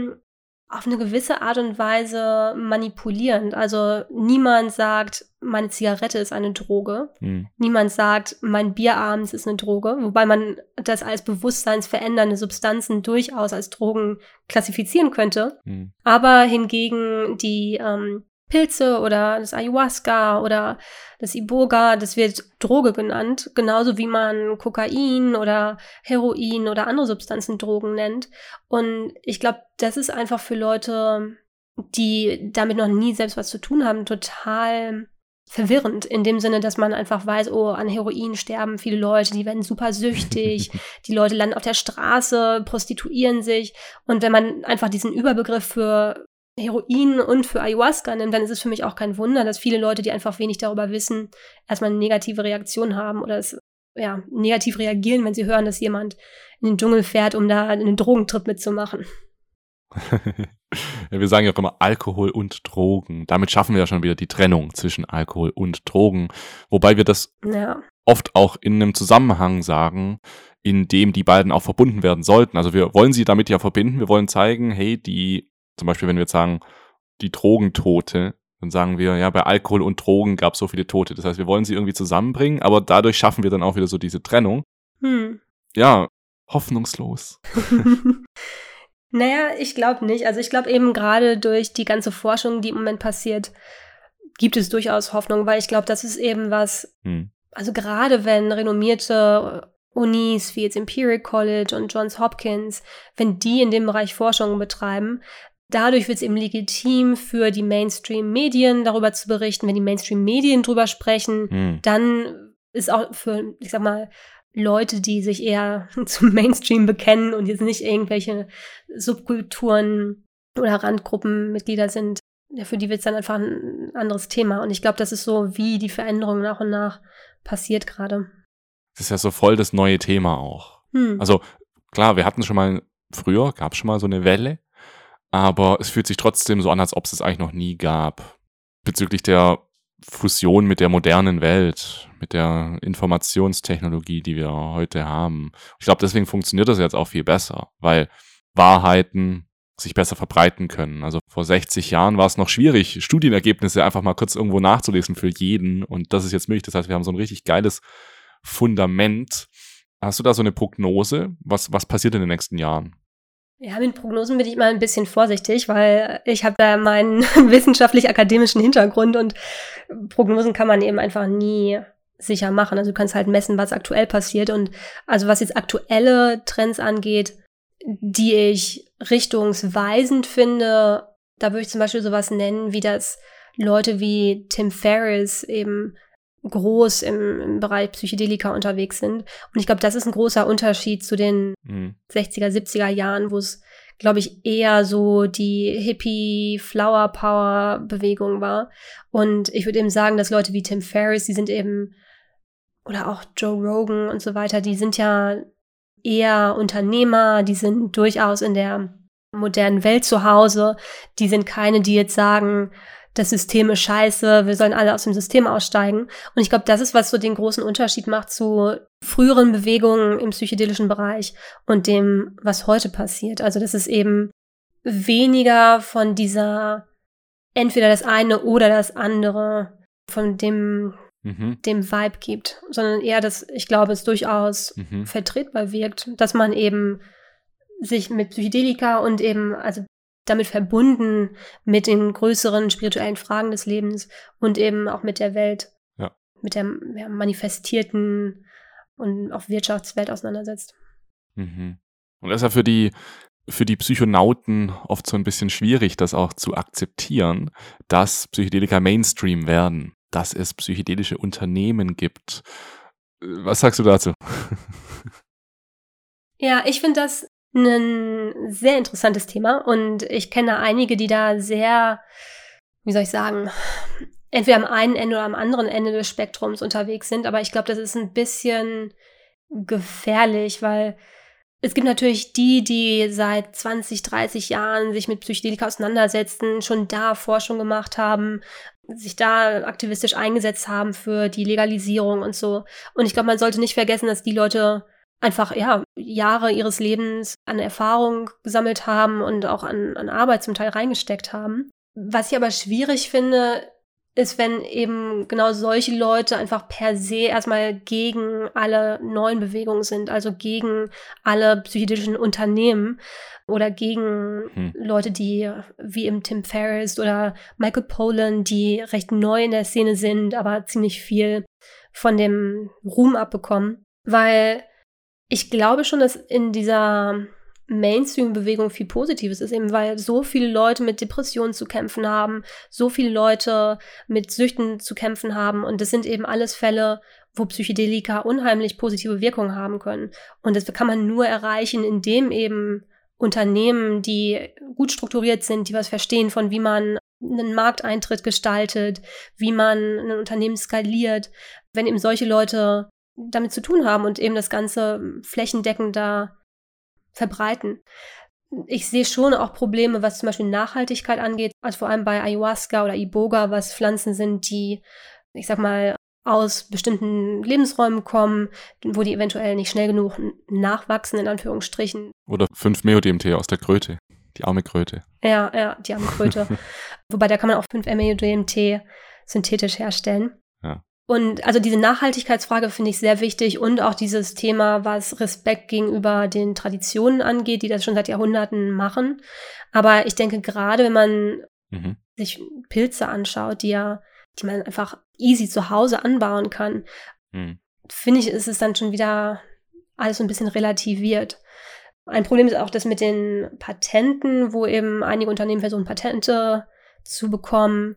auf eine gewisse Art und Weise manipulierend. Also niemand sagt, meine Zigarette ist eine Droge. Mhm. Niemand sagt, mein Bier abends ist eine Droge, wobei man das als bewusstseinsverändernde Substanzen durchaus als Drogen klassifizieren könnte. Mhm. Aber hingegen die ähm, Pilze oder das Ayahuasca oder das Iboga, das wird Droge genannt, genauso wie man Kokain oder Heroin oder andere Substanzen Drogen nennt. Und ich glaube, das ist einfach für Leute, die damit noch nie selbst was zu tun haben, total verwirrend in dem Sinne, dass man einfach weiß, oh, an Heroin sterben viele Leute, die werden super süchtig, die Leute landen auf der Straße, prostituieren sich und wenn man einfach diesen Überbegriff für Heroin und für Ayahuasca nimmt, dann ist es für mich auch kein Wunder, dass viele Leute, die einfach wenig darüber wissen, erstmal eine negative Reaktion haben oder es ja, negativ reagieren, wenn sie hören, dass jemand in den Dschungel fährt, um da einen Drogentrip mitzumachen. Ja, wir sagen ja auch immer Alkohol und Drogen. Damit schaffen wir ja schon wieder die Trennung zwischen Alkohol und Drogen. Wobei wir das ja. oft auch in einem Zusammenhang sagen, in dem die beiden auch verbunden werden sollten. Also wir wollen sie damit ja verbinden. Wir wollen zeigen, hey, die, zum Beispiel, wenn wir jetzt sagen, die Drogentote, dann sagen wir, ja, bei Alkohol und Drogen gab es so viele Tote. Das heißt, wir wollen sie irgendwie zusammenbringen, aber dadurch schaffen wir dann auch wieder so diese Trennung. Hm. Ja, hoffnungslos. naja, ich glaube nicht. Also ich glaube eben gerade durch die ganze Forschung, die im Moment passiert, gibt es durchaus Hoffnung, weil ich glaube, das ist eben was, hm. also gerade wenn renommierte Unis wie jetzt Imperial College und Johns Hopkins, wenn die in dem Bereich Forschung betreiben, dadurch wird es eben legitim für die Mainstream-Medien darüber zu berichten. Wenn die Mainstream-Medien drüber sprechen, hm. dann ist auch für, ich sag mal, Leute, die sich eher zum Mainstream bekennen und jetzt nicht irgendwelche Subkulturen oder Randgruppenmitglieder sind, für die wird es dann einfach ein anderes Thema. Und ich glaube, das ist so, wie die Veränderung nach und nach passiert gerade. Das ist ja so voll das neue Thema auch. Hm. Also klar, wir hatten schon mal, früher gab es schon mal so eine Welle, aber es fühlt sich trotzdem so an, als ob es es eigentlich noch nie gab. Bezüglich der Fusion mit der modernen Welt, mit der Informationstechnologie, die wir heute haben. Ich glaube, deswegen funktioniert das jetzt auch viel besser, weil Wahrheiten sich besser verbreiten können. Also vor 60 Jahren war es noch schwierig, Studienergebnisse einfach mal kurz irgendwo nachzulesen für jeden. Und das ist jetzt möglich. Das heißt, wir haben so ein richtig geiles Fundament. Hast du da so eine Prognose? Was, was passiert in den nächsten Jahren? Ja, mit Prognosen bin ich mal ein bisschen vorsichtig, weil ich habe da meinen wissenschaftlich-akademischen Hintergrund und Prognosen kann man eben einfach nie sicher machen. Also du kannst halt messen, was aktuell passiert. Und also was jetzt aktuelle Trends angeht, die ich richtungsweisend finde, da würde ich zum Beispiel sowas nennen, wie das Leute wie Tim Ferriss eben groß im, im Bereich Psychedelika unterwegs sind. Und ich glaube, das ist ein großer Unterschied zu den mhm. 60er, 70er Jahren, wo es, glaube ich, eher so die Hippie Flower Power Bewegung war. Und ich würde eben sagen, dass Leute wie Tim Ferriss, die sind eben, oder auch Joe Rogan und so weiter, die sind ja eher Unternehmer, die sind durchaus in der modernen Welt zu Hause. Die sind keine, die jetzt sagen, das System ist scheiße, wir sollen alle aus dem System aussteigen. Und ich glaube, das ist, was so den großen Unterschied macht zu früheren Bewegungen im psychedelischen Bereich und dem, was heute passiert. Also, dass es eben weniger von dieser entweder das eine oder das andere von dem, mhm. dem Vibe gibt, sondern eher, dass ich glaube, es durchaus mhm. vertretbar wirkt, dass man eben sich mit Psychedelika und eben, also damit verbunden mit den größeren spirituellen Fragen des Lebens und eben auch mit der Welt, ja. mit der ja, manifestierten und auch Wirtschaftswelt auseinandersetzt. Mhm. Und das ist ja für die, für die Psychonauten oft so ein bisschen schwierig, das auch zu akzeptieren, dass Psychedelika Mainstream werden, dass es psychedelische Unternehmen gibt. Was sagst du dazu? Ja, ich finde das ein sehr interessantes Thema und ich kenne einige, die da sehr, wie soll ich sagen, entweder am einen Ende oder am anderen Ende des Spektrums unterwegs sind. Aber ich glaube, das ist ein bisschen gefährlich, weil es gibt natürlich die, die seit 20, 30 Jahren sich mit Psychedelika auseinandersetzen, schon da Forschung gemacht haben, sich da aktivistisch eingesetzt haben für die Legalisierung und so. Und ich glaube, man sollte nicht vergessen, dass die Leute einfach ja Jahre ihres Lebens an Erfahrung gesammelt haben und auch an, an Arbeit zum Teil reingesteckt haben. Was ich aber schwierig finde, ist, wenn eben genau solche Leute einfach per se erstmal gegen alle neuen Bewegungen sind, also gegen alle psychedelischen Unternehmen oder gegen hm. Leute, die wie im Tim Ferriss oder Michael Pollan, die recht neu in der Szene sind, aber ziemlich viel von dem Ruhm abbekommen, weil ich glaube schon, dass in dieser Mainstream-Bewegung viel Positives ist, eben weil so viele Leute mit Depressionen zu kämpfen haben, so viele Leute mit Süchten zu kämpfen haben und das sind eben alles Fälle, wo Psychedelika unheimlich positive Wirkungen haben können. Und das kann man nur erreichen, indem eben Unternehmen, die gut strukturiert sind, die was verstehen von wie man einen Markteintritt gestaltet, wie man ein Unternehmen skaliert, wenn eben solche Leute damit zu tun haben und eben das Ganze flächendeckender verbreiten. ich sehe schon auch Probleme, was zum Beispiel Nachhaltigkeit angeht, also vor allem bei Ayahuasca oder Iboga, was Pflanzen sind, die, ich sag mal, aus bestimmten Lebensräumen kommen, wo die eventuell nicht schnell genug nachwachsen, in Anführungsstrichen. Oder 5 Meo-DMT aus der Kröte, die arme Kröte. Ja, ja, die arme Kröte. Wobei da kann man auch 5 Meo-DMT synthetisch herstellen. Ja. Und also diese Nachhaltigkeitsfrage finde ich sehr wichtig und auch dieses Thema, was Respekt gegenüber den Traditionen angeht, die das schon seit Jahrhunderten machen. Aber ich denke, gerade wenn man mhm. sich Pilze anschaut, die ja, die man einfach easy zu Hause anbauen kann, mhm. finde ich, ist es dann schon wieder alles so ein bisschen relativiert. Ein Problem ist auch das mit den Patenten, wo eben einige Unternehmen versuchen, Patente zu bekommen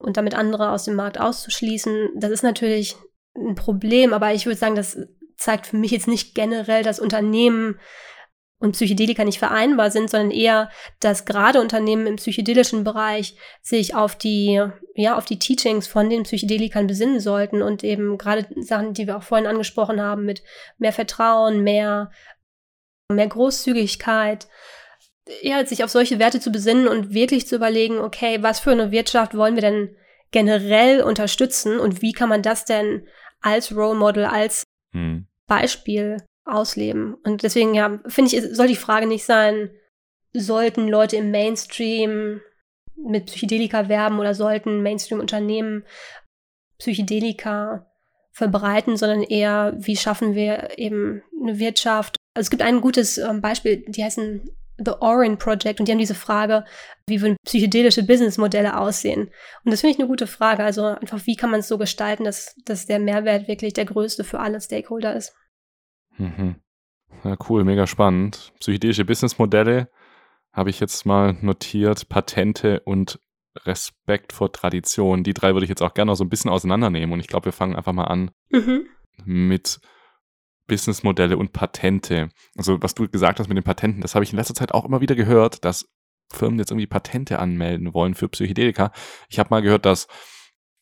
und damit andere aus dem Markt auszuschließen. Das ist natürlich ein Problem, aber ich würde sagen, das zeigt für mich jetzt nicht generell, dass Unternehmen und Psychedelika nicht vereinbar sind, sondern eher, dass gerade Unternehmen im psychedelischen Bereich sich auf die, ja, auf die Teachings von den Psychedelikern besinnen sollten und eben gerade Sachen, die wir auch vorhin angesprochen haben, mit mehr Vertrauen, mehr, mehr Großzügigkeit, ja, sich auf solche Werte zu besinnen und wirklich zu überlegen, okay, was für eine Wirtschaft wollen wir denn generell unterstützen und wie kann man das denn als Role Model, als hm. Beispiel ausleben? Und deswegen, ja, finde ich, soll die Frage nicht sein, sollten Leute im Mainstream mit Psychedelika werben oder sollten Mainstream-Unternehmen Psychedelika verbreiten, sondern eher, wie schaffen wir eben eine Wirtschaft. Also es gibt ein gutes ähm, Beispiel, die heißen The Orin Project und die haben diese Frage, wie würden psychedelische Businessmodelle aussehen? Und das finde ich eine gute Frage. Also einfach, wie kann man es so gestalten, dass, dass der Mehrwert wirklich der größte für alle Stakeholder ist? Mhm. Ja, cool, mega spannend. Psychedelische Businessmodelle habe ich jetzt mal notiert, Patente und Respekt vor Tradition. Die drei würde ich jetzt auch gerne noch so ein bisschen auseinandernehmen. Und ich glaube, wir fangen einfach mal an mhm. mit Businessmodelle und Patente. Also was du gesagt hast mit den Patenten, das habe ich in letzter Zeit auch immer wieder gehört, dass Firmen jetzt irgendwie Patente anmelden wollen für Psychedelika. Ich habe mal gehört, dass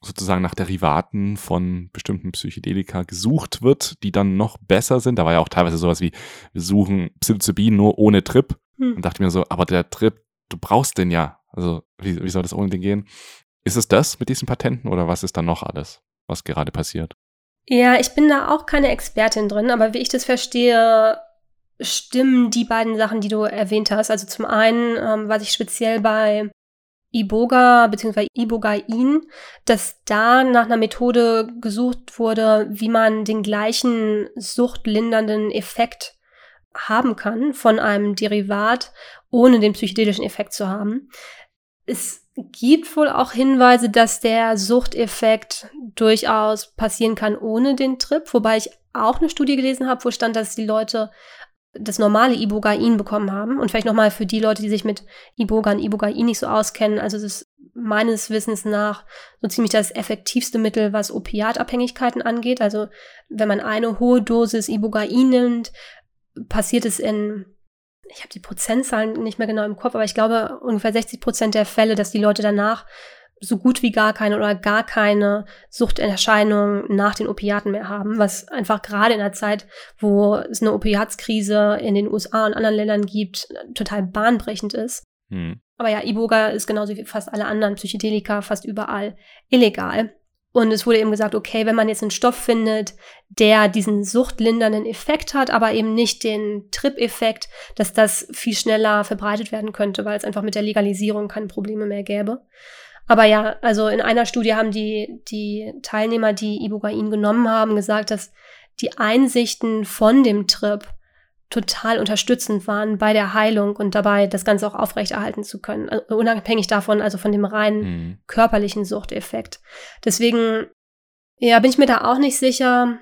sozusagen nach Derivaten von bestimmten Psychedelika gesucht wird, die dann noch besser sind. Da war ja auch teilweise sowas wie, wir suchen Psilocybin nur ohne Trip. Hm. Und dachte mir so, aber der Trip, du brauchst den ja. Also wie, wie soll das ohne den gehen? Ist es das mit diesen Patenten oder was ist da noch alles, was gerade passiert? Ja, ich bin da auch keine Expertin drin, aber wie ich das verstehe, stimmen die beiden Sachen, die du erwähnt hast. Also zum einen, ähm, was ich speziell bei Iboga bzw. Ibogain, dass da nach einer Methode gesucht wurde, wie man den gleichen suchtlindernden Effekt haben kann von einem Derivat, ohne den psychedelischen Effekt zu haben. Es gibt wohl auch Hinweise, dass der Suchteffekt durchaus passieren kann ohne den Trip, wobei ich auch eine Studie gelesen habe, wo stand, dass die Leute das normale Ibogain bekommen haben. Und vielleicht nochmal für die Leute, die sich mit Iboga und Ibogain nicht so auskennen. Also es ist meines Wissens nach so ziemlich das effektivste Mittel, was Opiatabhängigkeiten angeht. Also wenn man eine hohe Dosis Ibogain nimmt, passiert es in ich habe die Prozentzahlen nicht mehr genau im Kopf, aber ich glaube ungefähr 60 Prozent der Fälle, dass die Leute danach so gut wie gar keine oder gar keine Suchterscheinungen nach den Opiaten mehr haben, was einfach gerade in der Zeit, wo es eine Opiatskrise in den USA und anderen Ländern gibt, total bahnbrechend ist. Hm. Aber ja, Iboga ist genauso wie fast alle anderen Psychedelika fast überall illegal. Und es wurde eben gesagt, okay, wenn man jetzt einen Stoff findet, der diesen suchtlindernden Effekt hat, aber eben nicht den Trip-Effekt, dass das viel schneller verbreitet werden könnte, weil es einfach mit der Legalisierung keine Probleme mehr gäbe. Aber ja, also in einer Studie haben die, die Teilnehmer, die Ibogain genommen haben, gesagt, dass die Einsichten von dem Trip total unterstützend waren bei der Heilung und dabei das Ganze auch aufrechterhalten zu können. Also unabhängig davon, also von dem reinen mhm. körperlichen Suchteffekt. Deswegen, ja, bin ich mir da auch nicht sicher,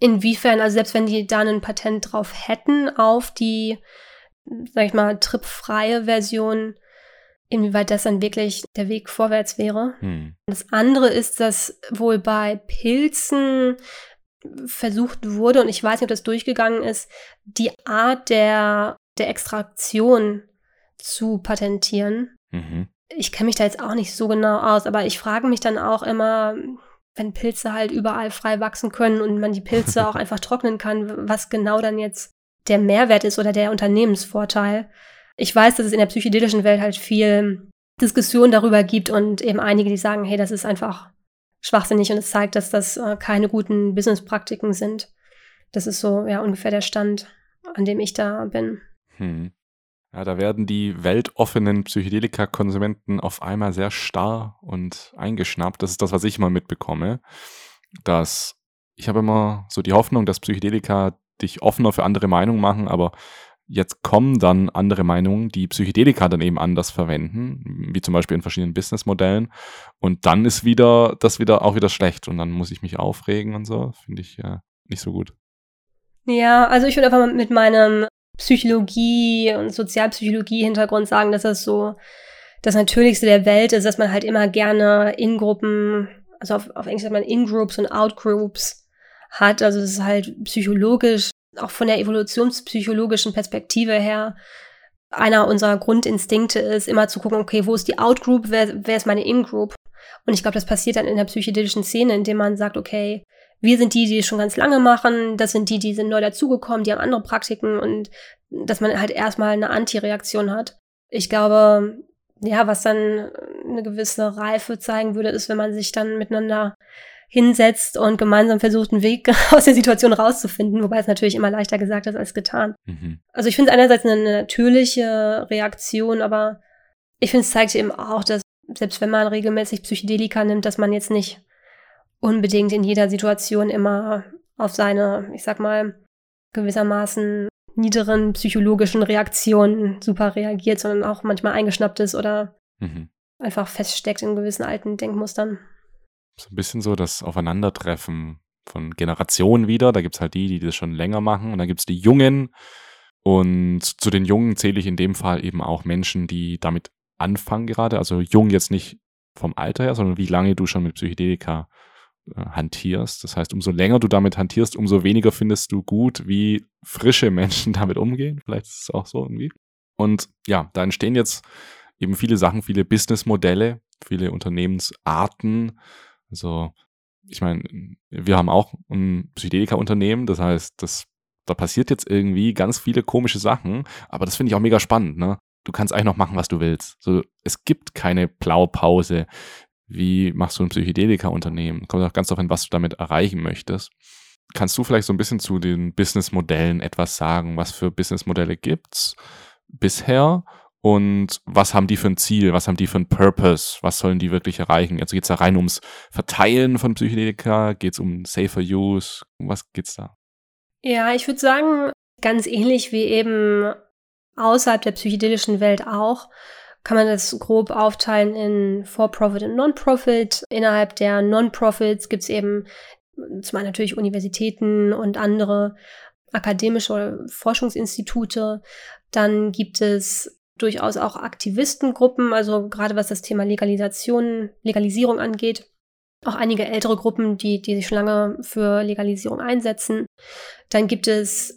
inwiefern, also selbst wenn die da ein Patent drauf hätten auf die, sag ich mal, tripfreie Version, inwieweit das dann wirklich der Weg vorwärts wäre. Mhm. Das andere ist, dass wohl bei Pilzen versucht wurde, und ich weiß nicht, ob das durchgegangen ist, die Art der, der Extraktion zu patentieren. Mhm. Ich kenne mich da jetzt auch nicht so genau aus, aber ich frage mich dann auch immer, wenn Pilze halt überall frei wachsen können und man die Pilze auch einfach trocknen kann, was genau dann jetzt der Mehrwert ist oder der Unternehmensvorteil. ich weiß, dass es in der psychedelischen Welt halt viel Diskussion darüber gibt und eben einige, die sagen, hey, das ist einfach schwachsinnig und es zeigt, dass das äh, keine guten Businesspraktiken sind. Das ist so ja ungefähr der Stand, an dem ich da bin. Hm. Ja, da werden die weltoffenen Psychedelika-Konsumenten auf einmal sehr starr und eingeschnappt. Das ist das, was ich mal mitbekomme. Dass ich habe immer so die Hoffnung, dass Psychedelika dich offener für andere Meinungen machen, aber jetzt kommen dann andere Meinungen, die Psychedelika dann eben anders verwenden, wie zum Beispiel in verschiedenen Businessmodellen. Und dann ist wieder das wieder auch wieder schlecht und dann muss ich mich aufregen und so. Finde ich ja nicht so gut. Ja, also ich würde einfach mit meinem Psychologie und Sozialpsychologie-Hintergrund sagen, dass das so das Natürlichste der Welt ist, dass man halt immer gerne in Gruppen, also auf, auf Englisch sagt man In-Groups und Out-Groups hat. Also das ist halt psychologisch, auch von der evolutionspsychologischen Perspektive her, einer unserer Grundinstinkte ist, immer zu gucken, okay, wo ist die Out-Group, wer, wer ist meine In-Group? Und ich glaube, das passiert dann in der psychedelischen Szene, indem man sagt, okay, wir sind die, die es schon ganz lange machen, das sind die, die sind neu dazugekommen, die haben andere Praktiken und dass man halt erstmal eine Antireaktion hat. Ich glaube, ja, was dann eine gewisse Reife zeigen würde, ist, wenn man sich dann miteinander hinsetzt und gemeinsam versucht, einen Weg aus der Situation rauszufinden, wobei es natürlich immer leichter gesagt ist als getan. Mhm. Also ich finde es einerseits eine natürliche Reaktion, aber ich finde es zeigt eben auch, dass selbst wenn man regelmäßig Psychedelika nimmt, dass man jetzt nicht unbedingt in jeder Situation immer auf seine, ich sag mal, gewissermaßen niederen psychologischen Reaktionen super reagiert, sondern auch manchmal eingeschnappt ist oder mhm. einfach feststeckt in gewissen alten Denkmustern. So ein bisschen so das Aufeinandertreffen von Generationen wieder. Da gibt es halt die, die das schon länger machen und dann gibt es die Jungen. Und zu den Jungen zähle ich in dem Fall eben auch Menschen, die damit anfangen gerade. Also jung jetzt nicht vom Alter her, sondern wie lange du schon mit Psychedelika äh, hantierst. Das heißt, umso länger du damit hantierst, umso weniger findest du gut, wie frische Menschen damit umgehen. Vielleicht ist es auch so irgendwie. Und ja, da entstehen jetzt eben viele Sachen, viele Businessmodelle, viele Unternehmensarten. Also, ich meine, wir haben auch ein Psychedelika-Unternehmen, das heißt, das, da passiert jetzt irgendwie ganz viele komische Sachen, aber das finde ich auch mega spannend, ne? Du kannst eigentlich noch machen, was du willst. So, es gibt keine Blaupause wie machst du ein Psychedelika-Unternehmen? Kommt auch ganz darauf an, was du damit erreichen möchtest. Kannst du vielleicht so ein bisschen zu den Businessmodellen etwas sagen? Was für Businessmodelle gibt's bisher? Und was haben die für ein Ziel? Was haben die für ein Purpose? Was sollen die wirklich erreichen? Also geht es da rein ums Verteilen von Psychedelika? Geht es um Safer Use? Was geht's da? Ja, ich würde sagen, ganz ähnlich wie eben außerhalb der psychedelischen Welt auch, kann man das grob aufteilen in For-Profit und Non-Profit. Innerhalb der Non-Profits gibt es eben zum einen natürlich Universitäten und andere akademische Forschungsinstitute. Dann gibt es durchaus auch Aktivistengruppen, also gerade was das Thema Legalisation, Legalisierung angeht. Auch einige ältere Gruppen, die, die sich schon lange für Legalisierung einsetzen. Dann gibt es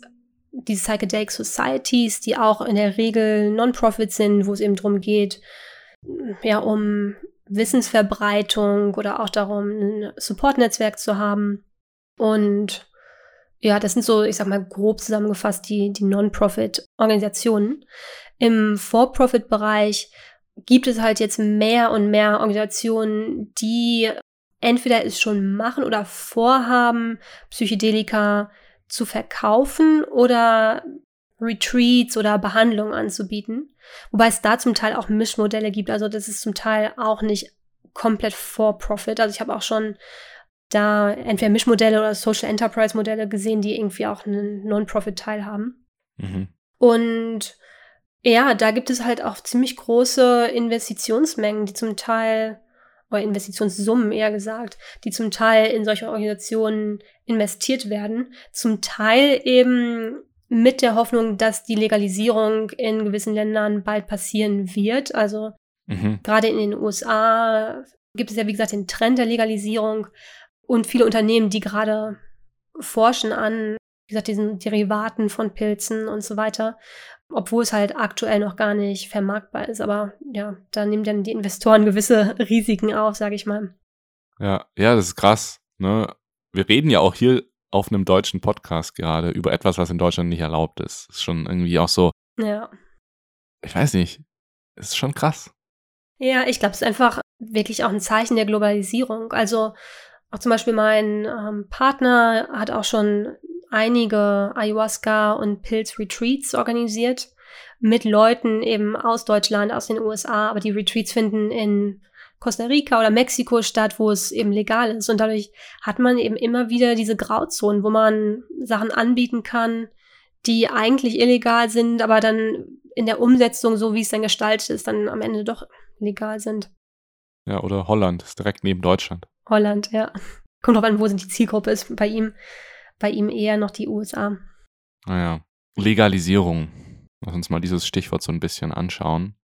die Psychedelic Societies, die auch in der Regel Non-Profit sind, wo es eben darum geht, ja, um Wissensverbreitung oder auch darum, ein Support-Netzwerk zu haben. Und ja, das sind so, ich sag mal, grob zusammengefasst die, die Non-Profit-Organisationen. Im For-Profit-Bereich gibt es halt jetzt mehr und mehr Organisationen, die entweder es schon machen oder vorhaben, Psychedelika zu verkaufen oder Retreats oder Behandlungen anzubieten. Wobei es da zum Teil auch Mischmodelle gibt. Also das ist zum Teil auch nicht komplett for profit. Also ich habe auch schon da entweder Mischmodelle oder Social Enterprise Modelle gesehen, die irgendwie auch einen Non-Profit-Teil haben. Mhm. Und ja, da gibt es halt auch ziemlich große Investitionsmengen, die zum Teil oder Investitionssummen eher gesagt, die zum Teil in solche Organisationen investiert werden, zum Teil eben mit der Hoffnung, dass die Legalisierung in gewissen Ländern bald passieren wird. Also mhm. gerade in den USA gibt es ja, wie gesagt, den Trend der Legalisierung und viele Unternehmen, die gerade forschen an, wie gesagt, diesen Derivaten von Pilzen und so weiter obwohl es halt aktuell noch gar nicht vermarktbar ist. Aber ja, da nehmen dann die Investoren gewisse Risiken auf, sage ich mal. Ja, ja, das ist krass. Ne? Wir reden ja auch hier auf einem deutschen Podcast gerade über etwas, was in Deutschland nicht erlaubt ist. Das ist schon irgendwie auch so. Ja. ich weiß nicht, ist schon krass. Ja, ich glaube, es ist einfach wirklich auch ein Zeichen der Globalisierung. Also auch zum Beispiel mein ähm, Partner hat auch schon einige Ayahuasca- und Pilz-Retreats organisiert mit Leuten eben aus Deutschland, aus den USA, aber die Retreats finden in Costa Rica oder Mexiko statt, wo es eben legal ist. Und dadurch hat man eben immer wieder diese Grauzonen, wo man Sachen anbieten kann, die eigentlich illegal sind, aber dann in der Umsetzung, so wie es dann gestaltet ist, dann am Ende doch legal sind. Ja, oder Holland, ist direkt neben Deutschland. Holland, ja. Kommt drauf an, wo sind die Zielgruppe ist. Bei ihm, bei ihm eher noch die USA. Naja, Legalisierung. Lass uns mal dieses Stichwort so ein bisschen anschauen.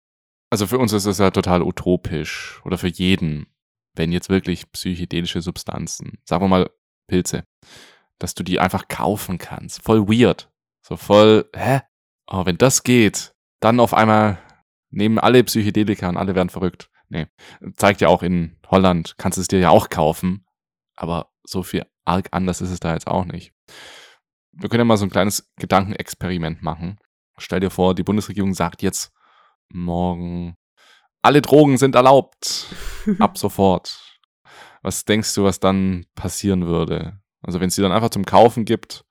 Also für uns ist es ja total utopisch oder für jeden, wenn jetzt wirklich psychedelische Substanzen, sagen wir mal Pilze, dass du die einfach kaufen kannst. Voll weird. So voll, hä? Aber wenn das geht, dann auf einmal nehmen alle Psychedelika und alle werden verrückt. Nee, zeigt ja auch in Holland, kannst du es dir ja auch kaufen, aber so viel arg anders ist es da jetzt auch nicht. Wir können ja mal so ein kleines Gedankenexperiment machen. Stell dir vor, die Bundesregierung sagt jetzt morgen, alle Drogen sind erlaubt. Ab sofort. Was denkst du, was dann passieren würde? Also wenn es sie dann einfach zum Kaufen gibt,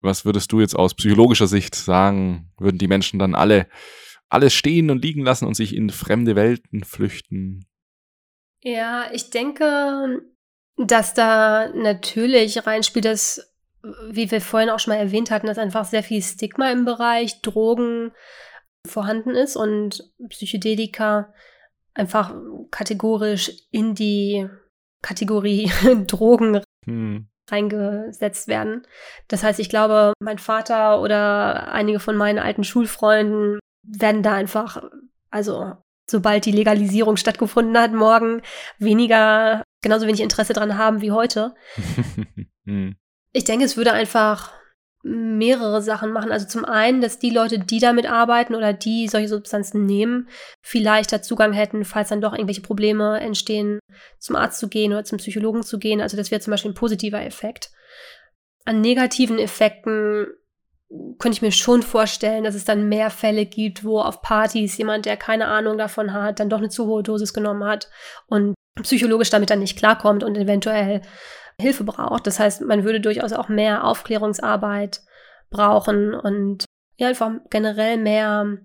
was würdest du jetzt aus psychologischer Sicht sagen? Würden die Menschen dann alle alles stehen und liegen lassen und sich in fremde Welten flüchten? Ja, ich denke, dass da natürlich reinspielt, dass, wie wir vorhin auch schon mal erwähnt hatten, dass einfach sehr viel Stigma im Bereich Drogen vorhanden ist und Psychedelika einfach kategorisch in die Kategorie Drogen hm. reingesetzt werden. Das heißt, ich glaube, mein Vater oder einige von meinen alten Schulfreunden werden da einfach, also sobald die Legalisierung stattgefunden hat, morgen weniger, genauso wenig Interesse dran haben wie heute. hm. Ich denke, es würde einfach mehrere Sachen machen. Also zum einen, dass die Leute, die damit arbeiten oder die solche Substanzen nehmen, viel leichter Zugang hätten, falls dann doch irgendwelche Probleme entstehen, zum Arzt zu gehen oder zum Psychologen zu gehen. Also das wäre zum Beispiel ein positiver Effekt. An negativen Effekten könnte ich mir schon vorstellen, dass es dann mehr Fälle gibt, wo auf Partys jemand, der keine Ahnung davon hat, dann doch eine zu hohe Dosis genommen hat und psychologisch damit dann nicht klarkommt und eventuell Hilfe braucht. Das heißt, man würde durchaus auch mehr Aufklärungsarbeit brauchen und ja, einfach generell mehr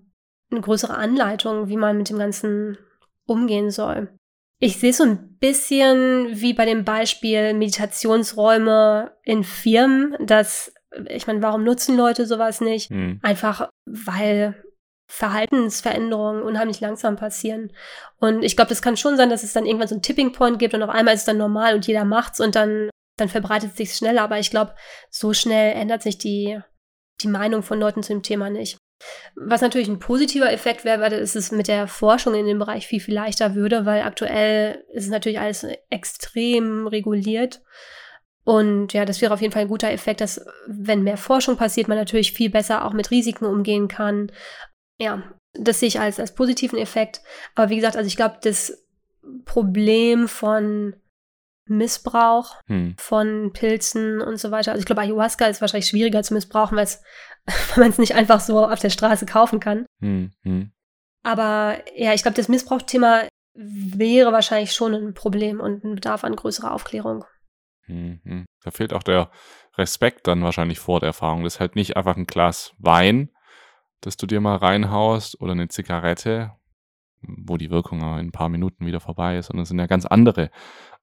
eine größere Anleitung, wie man mit dem Ganzen umgehen soll. Ich sehe so ein bisschen wie bei dem Beispiel Meditationsräume in Firmen, dass, ich meine, warum nutzen Leute sowas nicht? Mhm. Einfach, weil Verhaltensveränderungen unheimlich langsam passieren. Und ich glaube, das kann schon sein, dass es dann irgendwann so einen Tipping Point gibt und auf einmal ist es dann normal und jeder macht's und dann, dann verbreitet es sich schneller. Aber ich glaube, so schnell ändert sich die, die Meinung von Leuten zu dem Thema nicht. Was natürlich ein positiver Effekt wäre, weil es mit der Forschung in dem Bereich viel, viel leichter würde, weil aktuell ist es natürlich alles extrem reguliert. Und ja, das wäre auf jeden Fall ein guter Effekt, dass wenn mehr Forschung passiert, man natürlich viel besser auch mit Risiken umgehen kann, ja, das sehe ich als, als positiven Effekt. Aber wie gesagt, also ich glaube, das Problem von Missbrauch hm. von Pilzen und so weiter. Also ich glaube, Ayahuasca ist wahrscheinlich schwieriger zu missbrauchen, weil man es nicht einfach so auf der Straße kaufen kann. Hm, hm. Aber ja, ich glaube, das Missbrauchsthema wäre wahrscheinlich schon ein Problem und ein Bedarf an größerer Aufklärung. Hm, hm. Da fehlt auch der Respekt dann wahrscheinlich vor der Erfahrung. Das ist halt nicht einfach ein Glas Wein, das du dir mal reinhaust oder eine Zigarette, wo die Wirkung in ein paar Minuten wieder vorbei ist, sondern es sind ja ganz andere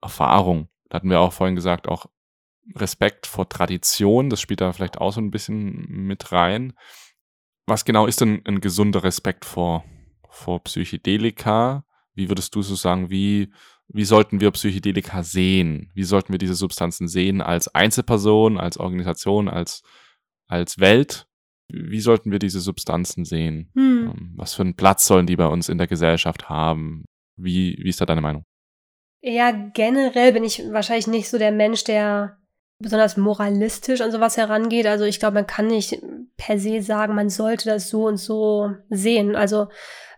Erfahrungen. Da hatten wir auch vorhin gesagt, auch Respekt vor Tradition, das spielt da vielleicht auch so ein bisschen mit rein. Was genau ist denn ein gesunder Respekt vor, vor Psychedelika? Wie würdest du so sagen, wie, wie sollten wir Psychedelika sehen? Wie sollten wir diese Substanzen sehen als Einzelperson, als Organisation, als, als Welt? wie sollten wir diese Substanzen sehen? Hm. Ähm, was für einen Platz sollen die bei uns in der Gesellschaft haben? Wie, wie ist da deine Meinung? Ja, generell bin ich wahrscheinlich nicht so der Mensch, der besonders moralistisch an sowas herangeht. Also ich glaube, man kann nicht per se sagen, man sollte das so und so sehen. Also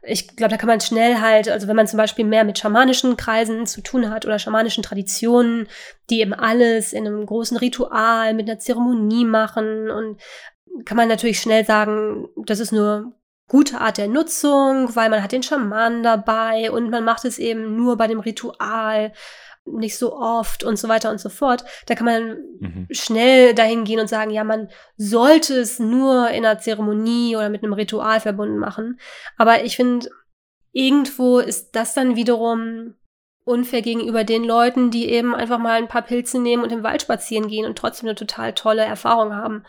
ich glaube, da kann man schnell halt, also wenn man zum Beispiel mehr mit schamanischen Kreisen zu tun hat oder schamanischen Traditionen, die eben alles in einem großen Ritual mit einer Zeremonie machen und kann man natürlich schnell sagen, das ist nur gute Art der Nutzung, weil man hat den Schamanen dabei und man macht es eben nur bei dem Ritual, nicht so oft und so weiter und so fort. Da kann man mhm. schnell dahin gehen und sagen, ja, man sollte es nur in einer Zeremonie oder mit einem Ritual verbunden machen. Aber ich finde, irgendwo ist das dann wiederum unfair gegenüber den Leuten, die eben einfach mal ein paar Pilze nehmen und im Wald spazieren gehen und trotzdem eine total tolle Erfahrung haben.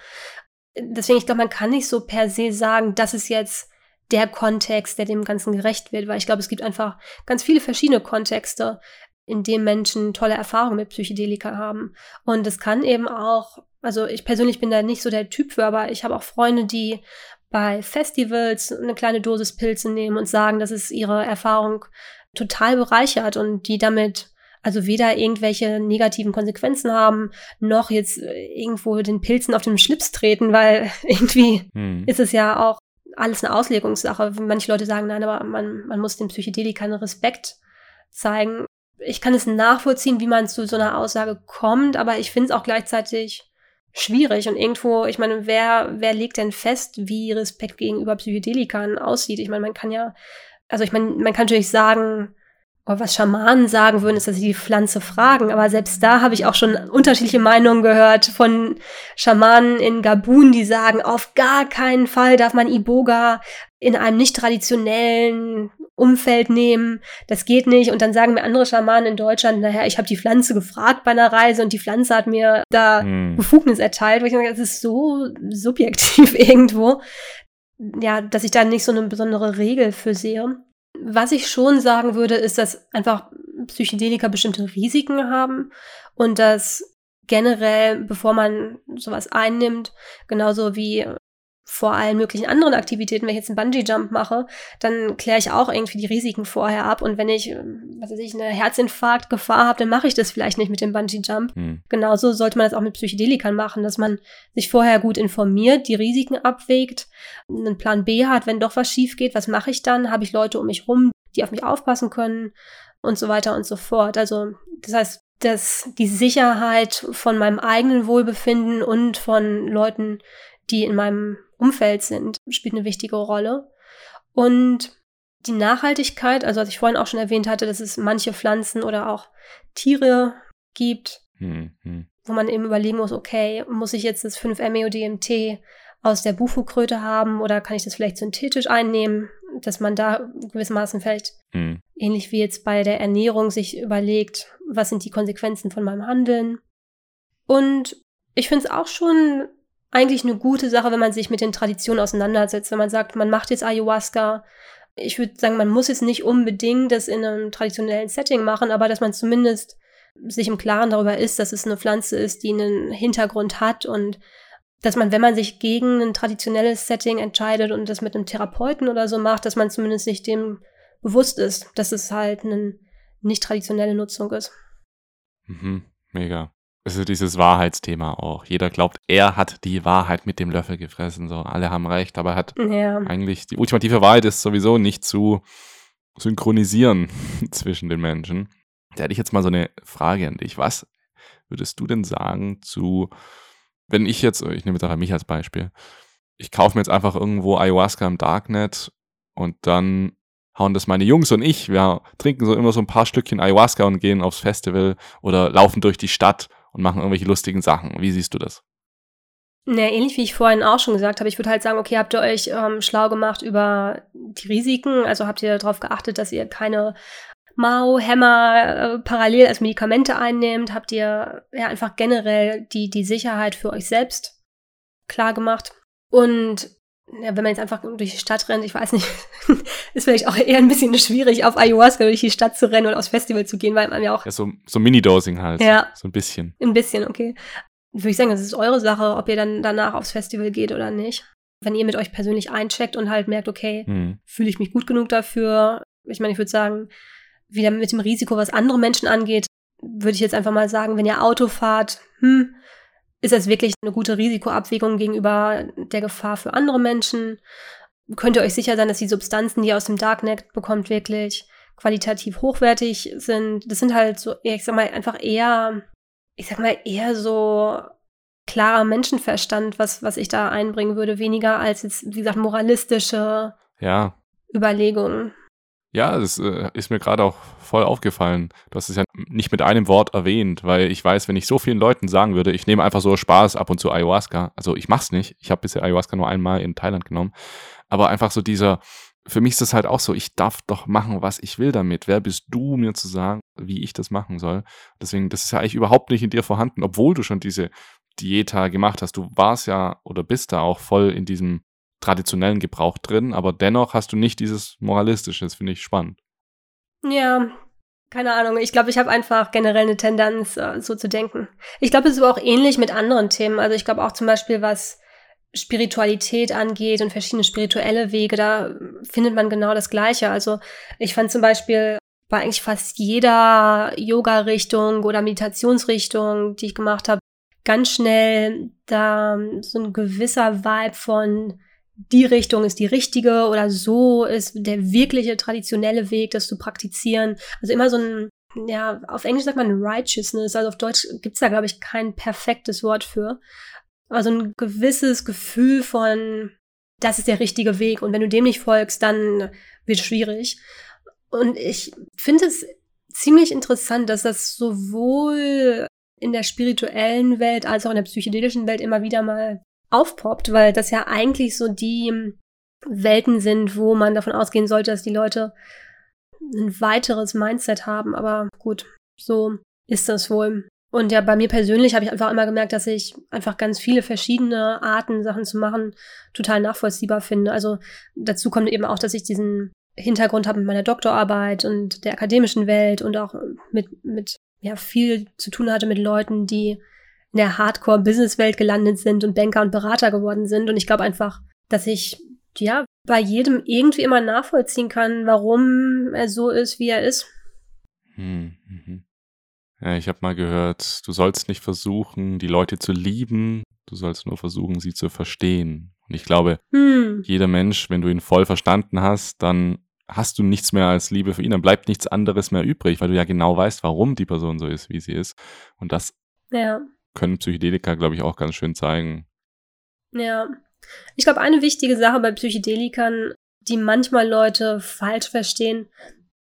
Deswegen, ich glaube, man kann nicht so per se sagen, das ist jetzt der Kontext, der dem Ganzen gerecht wird, weil ich glaube, es gibt einfach ganz viele verschiedene Kontexte, in dem Menschen tolle Erfahrungen mit Psychedelika haben. Und es kann eben auch, also ich persönlich bin da nicht so der Typ für, aber ich habe auch Freunde, die bei Festivals eine kleine Dosis Pilze nehmen und sagen, dass es ihre Erfahrung total bereichert und die damit also weder irgendwelche negativen Konsequenzen haben, noch jetzt irgendwo den Pilzen auf den Schlips treten, weil irgendwie hm. ist es ja auch alles eine Auslegungssache. Manche Leute sagen, nein, aber man, man muss dem Psychedelika einen Respekt zeigen ich kann es nachvollziehen, wie man zu so einer Aussage kommt, aber ich finde es auch gleichzeitig schwierig und irgendwo, ich meine, wer, wer legt denn fest, wie Respekt gegenüber Psychedelikern aussieht? Ich meine, man kann ja, also ich meine, man kann natürlich sagen, oh, was Schamanen sagen würden, ist, dass sie die Pflanze fragen. Aber selbst da habe ich auch schon unterschiedliche Meinungen gehört von Schamanen in Gabun, die sagen, auf gar keinen Fall darf man Iboga in einem nicht traditionellen Umfeld nehmen, das geht nicht. Und dann sagen mir andere Schamanen in Deutschland, naja, ich habe die Pflanze gefragt bei einer Reise und die Pflanze hat mir da hm. Befugnis erteilt. Wo ich denke, das ist so subjektiv irgendwo, ja, dass ich da nicht so eine besondere Regel für sehe. Was ich schon sagen würde, ist, dass einfach Psychedelika bestimmte Risiken haben und dass generell, bevor man sowas einnimmt, genauso wie vor allen möglichen anderen Aktivitäten, wenn ich jetzt einen Bungee-Jump mache, dann kläre ich auch irgendwie die Risiken vorher ab. Und wenn ich, ähm, was weiß ich, eine Herzinfarktgefahr habe, dann mache ich das vielleicht nicht mit dem Bungee-Jump. Hm. Genauso sollte man das auch mit Psychedelikern machen, dass man sich vorher gut informiert, die Risiken abwägt, einen Plan B hat, wenn doch was schief geht, was mache ich dann? Habe ich Leute um mich rum, die auf mich aufpassen können und so weiter und so fort. Also das heißt, dass die Sicherheit von meinem eigenen Wohlbefinden und von Leuten, die in meinem Umfeld sind, spielt eine wichtige Rolle. Und die Nachhaltigkeit, also was ich vorhin auch schon erwähnt hatte, dass es manche Pflanzen oder auch Tiere gibt, hm, hm. wo man eben überlegen muss, okay, muss ich jetzt das 5-MeO-DMT aus der Bufo-Kröte haben oder kann ich das vielleicht synthetisch einnehmen, dass man da gewissermaßen vielleicht hm. ähnlich wie jetzt bei der Ernährung sich überlegt, was sind die Konsequenzen von meinem Handeln. Und ich finde es auch schon eigentlich eine gute Sache, wenn man sich mit den Traditionen auseinandersetzt. Wenn man sagt, man macht jetzt Ayahuasca. Ich würde sagen, man muss jetzt nicht unbedingt das in einem traditionellen Setting machen, aber dass man zumindest sich im Klaren darüber ist, dass es eine Pflanze ist, die einen Hintergrund hat und dass man, wenn man sich gegen ein traditionelles Setting entscheidet und das mit einem Therapeuten oder so macht, dass man zumindest sich dem bewusst ist, dass es halt eine nicht traditionelle Nutzung ist. Mhm, mega. Es ist dieses Wahrheitsthema auch. Jeder glaubt, er hat die Wahrheit mit dem Löffel gefressen. So, alle haben recht, aber er hat ja. eigentlich die ultimative Wahrheit ist sowieso nicht zu synchronisieren zwischen den Menschen. Da hätte ich jetzt mal so eine Frage an dich. Was würdest du denn sagen zu, wenn ich jetzt, ich nehme jetzt einfach mich als Beispiel, ich kaufe mir jetzt einfach irgendwo Ayahuasca im Darknet und dann hauen das meine Jungs und ich, wir trinken so immer so ein paar Stückchen Ayahuasca und gehen aufs Festival oder laufen durch die Stadt und machen irgendwelche lustigen Sachen. Wie siehst du das? Ja, ähnlich wie ich vorhin auch schon gesagt habe, ich würde halt sagen, okay, habt ihr euch ähm, schlau gemacht über die Risiken? Also habt ihr darauf geachtet, dass ihr keine Mau, Hämmer äh, parallel als Medikamente einnehmt? Habt ihr ja einfach generell die, die Sicherheit für euch selbst klar gemacht? Und ja, wenn man jetzt einfach durch die Stadt rennt, ich weiß nicht, ist vielleicht auch eher ein bisschen schwierig, auf Ayahuasca durch die Stadt zu rennen und aufs Festival zu gehen, weil man ja auch. Ja, so, so Mini-Dosing halt. Ja. So ein bisschen. Ein bisschen, okay. Würde ich sagen, das ist eure Sache, ob ihr dann danach aufs Festival geht oder nicht. Wenn ihr mit euch persönlich eincheckt und halt merkt, okay, hm. fühle ich mich gut genug dafür. Ich meine, ich würde sagen, wieder mit dem Risiko, was andere Menschen angeht, würde ich jetzt einfach mal sagen, wenn ihr Auto fahrt, hm, ist es wirklich eine gute Risikoabwägung gegenüber der Gefahr für andere Menschen? Könnt ihr euch sicher sein, dass die Substanzen, die ihr aus dem Darknet bekommt, wirklich qualitativ hochwertig sind? Das sind halt so, ich sag mal, einfach eher, ich sag mal, eher so klarer Menschenverstand, was, was ich da einbringen würde, weniger als jetzt, wie gesagt, moralistische ja. Überlegungen. Ja, das äh, ist mir gerade auch voll aufgefallen. Du hast es ja nicht mit einem Wort erwähnt, weil ich weiß, wenn ich so vielen Leuten sagen würde, ich nehme einfach so Spaß ab und zu Ayahuasca. Also ich mach's nicht. Ich habe bisher Ayahuasca nur einmal in Thailand genommen. Aber einfach so dieser, für mich ist das halt auch so, ich darf doch machen, was ich will damit. Wer bist du, mir zu sagen, wie ich das machen soll? Deswegen, das ist ja eigentlich überhaupt nicht in dir vorhanden, obwohl du schon diese Dieta gemacht hast. Du warst ja oder bist da auch voll in diesem traditionellen Gebrauch drin, aber dennoch hast du nicht dieses moralistische. Das finde ich spannend. Ja, keine Ahnung. Ich glaube, ich habe einfach generell eine Tendenz, äh, so zu denken. Ich glaube, es ist aber auch ähnlich mit anderen Themen. Also ich glaube auch zum Beispiel, was Spiritualität angeht und verschiedene spirituelle Wege, da findet man genau das Gleiche. Also ich fand zum Beispiel bei eigentlich fast jeder Yoga-Richtung oder Meditationsrichtung, die ich gemacht habe, ganz schnell da so ein gewisser Vibe von die Richtung ist die richtige oder so ist der wirkliche traditionelle Weg, das zu praktizieren. Also immer so ein, ja, auf Englisch sagt man Righteousness, also auf Deutsch gibt's da, glaube ich, kein perfektes Wort für. Also ein gewisses Gefühl von, das ist der richtige Weg und wenn du dem nicht folgst, dann wird es schwierig. Und ich finde es ziemlich interessant, dass das sowohl in der spirituellen Welt als auch in der psychedelischen Welt immer wieder mal aufpoppt, weil das ja eigentlich so die Welten sind, wo man davon ausgehen sollte, dass die Leute ein weiteres Mindset haben. Aber gut, so ist das wohl. Und ja, bei mir persönlich habe ich einfach immer gemerkt, dass ich einfach ganz viele verschiedene Arten, Sachen zu machen, total nachvollziehbar finde. Also dazu kommt eben auch, dass ich diesen Hintergrund habe mit meiner Doktorarbeit und der akademischen Welt und auch mit, mit ja, viel zu tun hatte mit Leuten, die in der Hardcore-Business-Welt gelandet sind und Banker und Berater geworden sind. Und ich glaube einfach, dass ich ja bei jedem irgendwie immer nachvollziehen kann, warum er so ist, wie er ist. Hm, mhm. Ja, ich habe mal gehört, du sollst nicht versuchen, die Leute zu lieben, du sollst nur versuchen, sie zu verstehen. Und ich glaube, hm. jeder Mensch, wenn du ihn voll verstanden hast, dann hast du nichts mehr als Liebe für ihn, dann bleibt nichts anderes mehr übrig, weil du ja genau weißt, warum die Person so ist, wie sie ist. Und das ja können Psychedelika, glaube ich, auch ganz schön zeigen. Ja. Ich glaube, eine wichtige Sache bei Psychedelikern, die manchmal Leute falsch verstehen,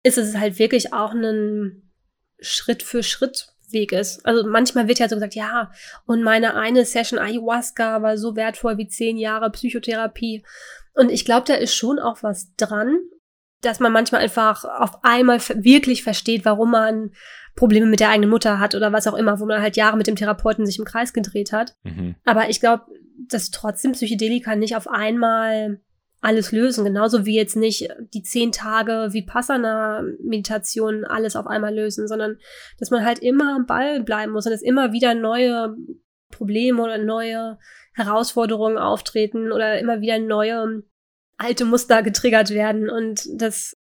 ist, dass es halt wirklich auch ein Schritt für Schritt Weg ist. Also manchmal wird ja so gesagt, ja, und meine eine Session Ayahuasca war so wertvoll wie zehn Jahre Psychotherapie. Und ich glaube, da ist schon auch was dran, dass man manchmal einfach auf einmal wirklich versteht, warum man Probleme mit der eigenen Mutter hat oder was auch immer, wo man halt Jahre mit dem Therapeuten sich im Kreis gedreht hat. Mhm. Aber ich glaube, dass trotzdem Psychedelika nicht auf einmal alles lösen, genauso wie jetzt nicht die zehn Tage Vipassana-Meditation alles auf einmal lösen, sondern dass man halt immer am Ball bleiben muss und dass immer wieder neue Probleme oder neue Herausforderungen auftreten oder immer wieder neue alte Muster getriggert werden und das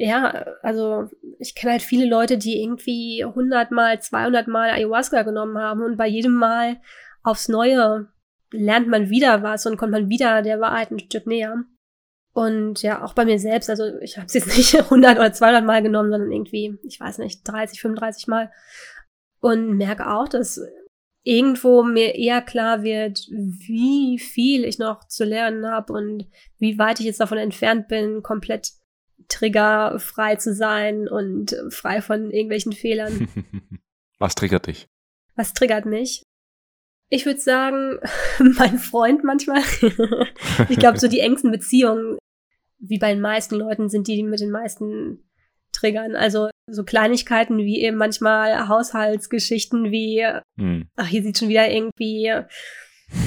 ja, also ich kenne halt viele Leute, die irgendwie 100 mal, 200 mal Ayahuasca genommen haben und bei jedem Mal aufs Neue lernt man wieder was und kommt man wieder der Wahrheit ein Stück näher. Und ja, auch bei mir selbst, also ich habe es jetzt nicht 100 oder 200 Mal genommen, sondern irgendwie, ich weiß nicht, 30, 35 Mal. Und merke auch, dass irgendwo mir eher klar wird, wie viel ich noch zu lernen habe und wie weit ich jetzt davon entfernt bin, komplett triggerfrei zu sein und frei von irgendwelchen Fehlern. Was triggert dich? Was triggert mich? Ich würde sagen, mein Freund manchmal. ich glaube, so die engsten Beziehungen, wie bei den meisten Leuten, sind die, die mit den meisten triggern. Also so Kleinigkeiten wie eben manchmal Haushaltsgeschichten wie, hm. ach, hier sieht schon wieder irgendwie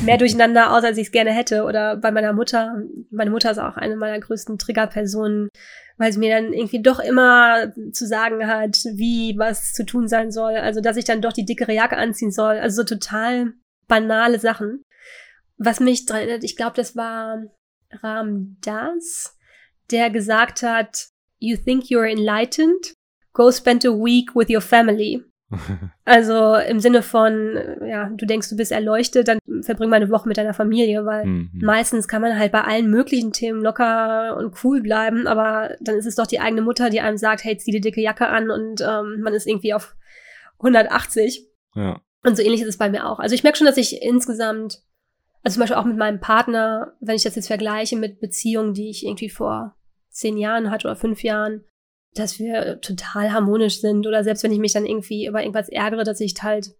mehr durcheinander aus, als ich es gerne hätte. Oder bei meiner Mutter. Meine Mutter ist auch eine meiner größten Triggerpersonen, weil sie mir dann irgendwie doch immer zu sagen hat, wie was zu tun sein soll. Also, dass ich dann doch die dickere Jacke anziehen soll. Also so total banale Sachen. Was mich dran erinnert, ich glaube, das war Ram Das, der gesagt hat, You think you're enlightened? Go spend a week with your family. Also im Sinne von, ja, du denkst, du bist erleuchtet, dann verbring mal eine Woche mit deiner Familie, weil mhm. meistens kann man halt bei allen möglichen Themen locker und cool bleiben, aber dann ist es doch die eigene Mutter, die einem sagt, hey, zieh die dicke Jacke an und ähm, man ist irgendwie auf 180. Ja. Und so ähnlich ist es bei mir auch. Also ich merke schon, dass ich insgesamt Also zum Beispiel auch mit meinem Partner, wenn ich das jetzt vergleiche mit Beziehungen, die ich irgendwie vor zehn Jahren hatte oder fünf Jahren, dass wir total harmonisch sind oder selbst wenn ich mich dann irgendwie über irgendwas ärgere, dass ich halt,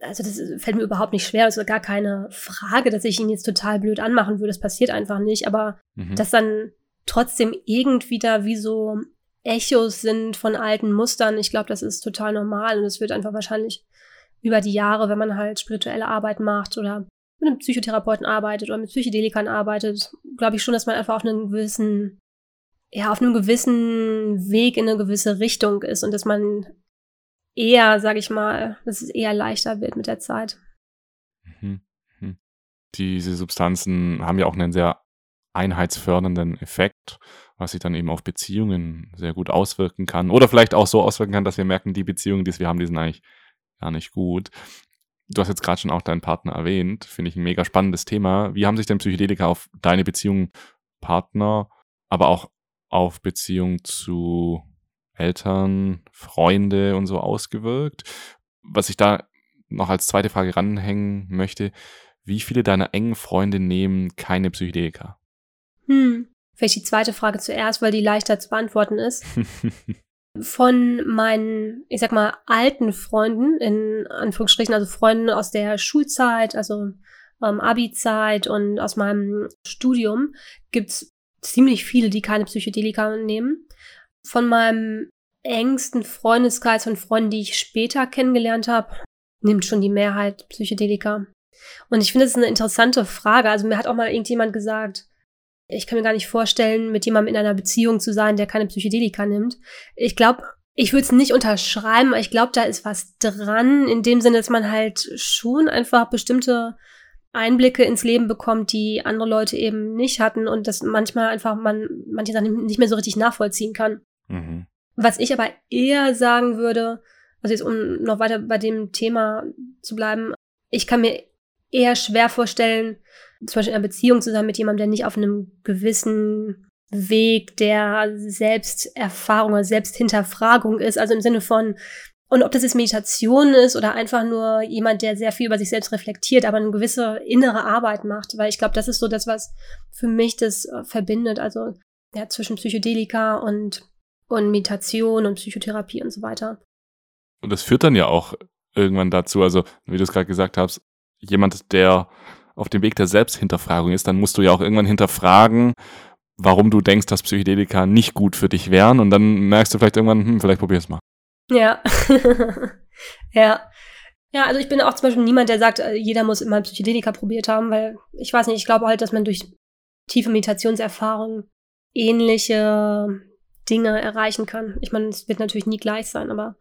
also das fällt mir überhaupt nicht schwer, das ist gar keine Frage, dass ich ihn jetzt total blöd anmachen würde, das passiert einfach nicht, aber mhm. dass dann trotzdem irgendwie da wie so Echos sind von alten Mustern, ich glaube, das ist total normal und es wird einfach wahrscheinlich über die Jahre, wenn man halt spirituelle Arbeit macht oder mit einem Psychotherapeuten arbeitet oder mit Psychedelikern arbeitet, glaube ich schon, dass man einfach auf einen gewissen ja, auf einem gewissen Weg in eine gewisse Richtung ist und dass man eher, sag ich mal, dass es eher leichter wird mit der Zeit. Mhm. Mhm. Diese Substanzen haben ja auch einen sehr einheitsfördernden Effekt, was sich dann eben auf Beziehungen sehr gut auswirken kann. Oder vielleicht auch so auswirken kann, dass wir merken, die Beziehungen, die wir haben, die sind eigentlich gar nicht gut. Du hast jetzt gerade schon auch deinen Partner erwähnt. Finde ich ein mega spannendes Thema. Wie haben sich denn Psychedelika auf deine Beziehung, Partner, aber auch auf Beziehung zu Eltern, Freunde und so ausgewirkt? Was ich da noch als zweite Frage ranhängen möchte, wie viele deiner engen Freunde nehmen keine Psychedelika? Hm, vielleicht die zweite Frage zuerst, weil die leichter zu beantworten ist. Von meinen, ich sag mal, alten Freunden, in Anführungsstrichen, also Freunden aus der Schulzeit, also ähm, Abi-Zeit und aus meinem Studium, gibt's ziemlich viele, die keine Psychedelika nehmen. Von meinem engsten Freundeskreis von Freunden, die ich später kennengelernt habe, nimmt schon die Mehrheit Psychedelika. Und ich finde, das ist eine interessante Frage. Also mir hat auch mal irgendjemand gesagt, ich kann mir gar nicht vorstellen, mit jemandem in einer Beziehung zu sein, der keine Psychedelika nimmt. Ich glaube, ich würde es nicht unterschreiben, aber ich glaube, da ist was dran, in dem Sinne, dass man halt schon einfach bestimmte Einblicke ins Leben bekommt, die andere Leute eben nicht hatten und dass manchmal einfach man manche Sachen nicht mehr so richtig nachvollziehen kann. Mhm. Was ich aber eher sagen würde, also jetzt um noch weiter bei dem Thema zu bleiben, ich kann mir eher schwer vorstellen, zum Beispiel in einer Beziehung zu sein mit jemandem, der nicht auf einem gewissen Weg der Selbsterfahrung oder Selbsthinterfragung ist. Also im Sinne von, und ob das jetzt Meditation ist oder einfach nur jemand, der sehr viel über sich selbst reflektiert, aber eine gewisse innere Arbeit macht, weil ich glaube, das ist so das, was für mich das äh, verbindet. Also ja, zwischen Psychedelika und, und Meditation und Psychotherapie und so weiter. Und das führt dann ja auch irgendwann dazu, also wie du es gerade gesagt hast, jemand, der auf dem Weg der Selbsthinterfragung ist, dann musst du ja auch irgendwann hinterfragen, warum du denkst, dass Psychedelika nicht gut für dich wären. Und dann merkst du vielleicht irgendwann, hm, vielleicht probier es mal. Ja. ja. Ja, also ich bin auch zum Beispiel niemand, der sagt, äh, jeder muss immer Psychedelika probiert haben, weil ich weiß nicht, ich glaube halt, dass man durch tiefe Meditationserfahrung ähnliche Dinge erreichen kann. Ich meine, es wird natürlich nie gleich sein, aber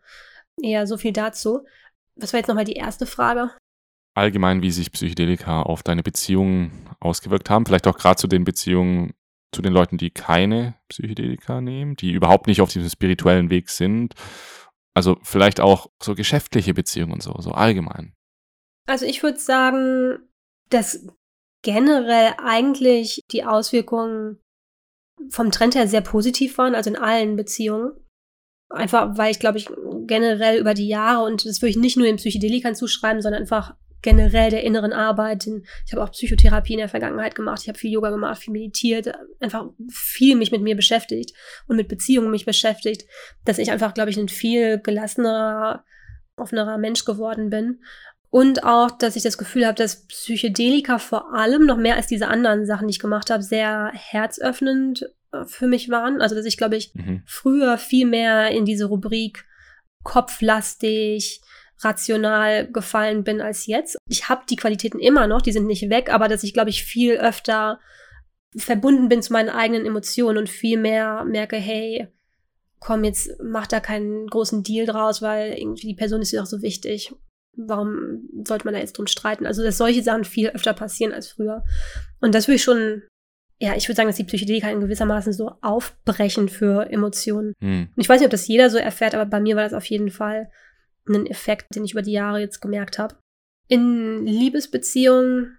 eher so viel dazu. Was war jetzt nochmal die erste Frage? Allgemein, wie sich Psychedelika auf deine Beziehungen ausgewirkt haben. Vielleicht auch gerade zu den Beziehungen zu den Leuten, die keine Psychedelika nehmen, die überhaupt nicht auf diesem spirituellen Weg sind also vielleicht auch so geschäftliche Beziehungen und so, so allgemein. Also ich würde sagen, dass generell eigentlich die Auswirkungen vom Trend her sehr positiv waren, also in allen Beziehungen. Einfach, weil ich glaube ich generell über die Jahre und das würde ich nicht nur in Psychedelikern zuschreiben, sondern einfach generell der inneren Arbeit. Ich habe auch Psychotherapie in der Vergangenheit gemacht. Ich habe viel Yoga gemacht, viel meditiert, einfach viel mich mit mir beschäftigt und mit Beziehungen mich beschäftigt, dass ich einfach, glaube ich, ein viel gelassener, offenerer Mensch geworden bin. Und auch, dass ich das Gefühl habe, dass Psychedelika vor allem noch mehr als diese anderen Sachen, die ich gemacht habe, sehr herzöffnend äh, für mich waren. Also, dass ich, glaube ich, mhm. früher viel mehr in diese Rubrik kopflastig, rational gefallen bin als jetzt. Ich habe die Qualitäten immer noch, die sind nicht weg, aber dass ich, glaube ich, viel öfter verbunden bin zu meinen eigenen Emotionen und viel mehr merke, hey, komm, jetzt mach da keinen großen Deal draus, weil irgendwie die Person ist ja auch so wichtig. Warum sollte man da jetzt drum streiten? Also, dass solche Sachen viel öfter passieren als früher. Und das würde ich schon, ja, ich würde sagen, dass die Psychedelika in gewissermaßen so aufbrechen für Emotionen. Hm. Und ich weiß nicht, ob das jeder so erfährt, aber bei mir war das auf jeden Fall einen Effekt, den ich über die Jahre jetzt gemerkt habe. In Liebesbeziehungen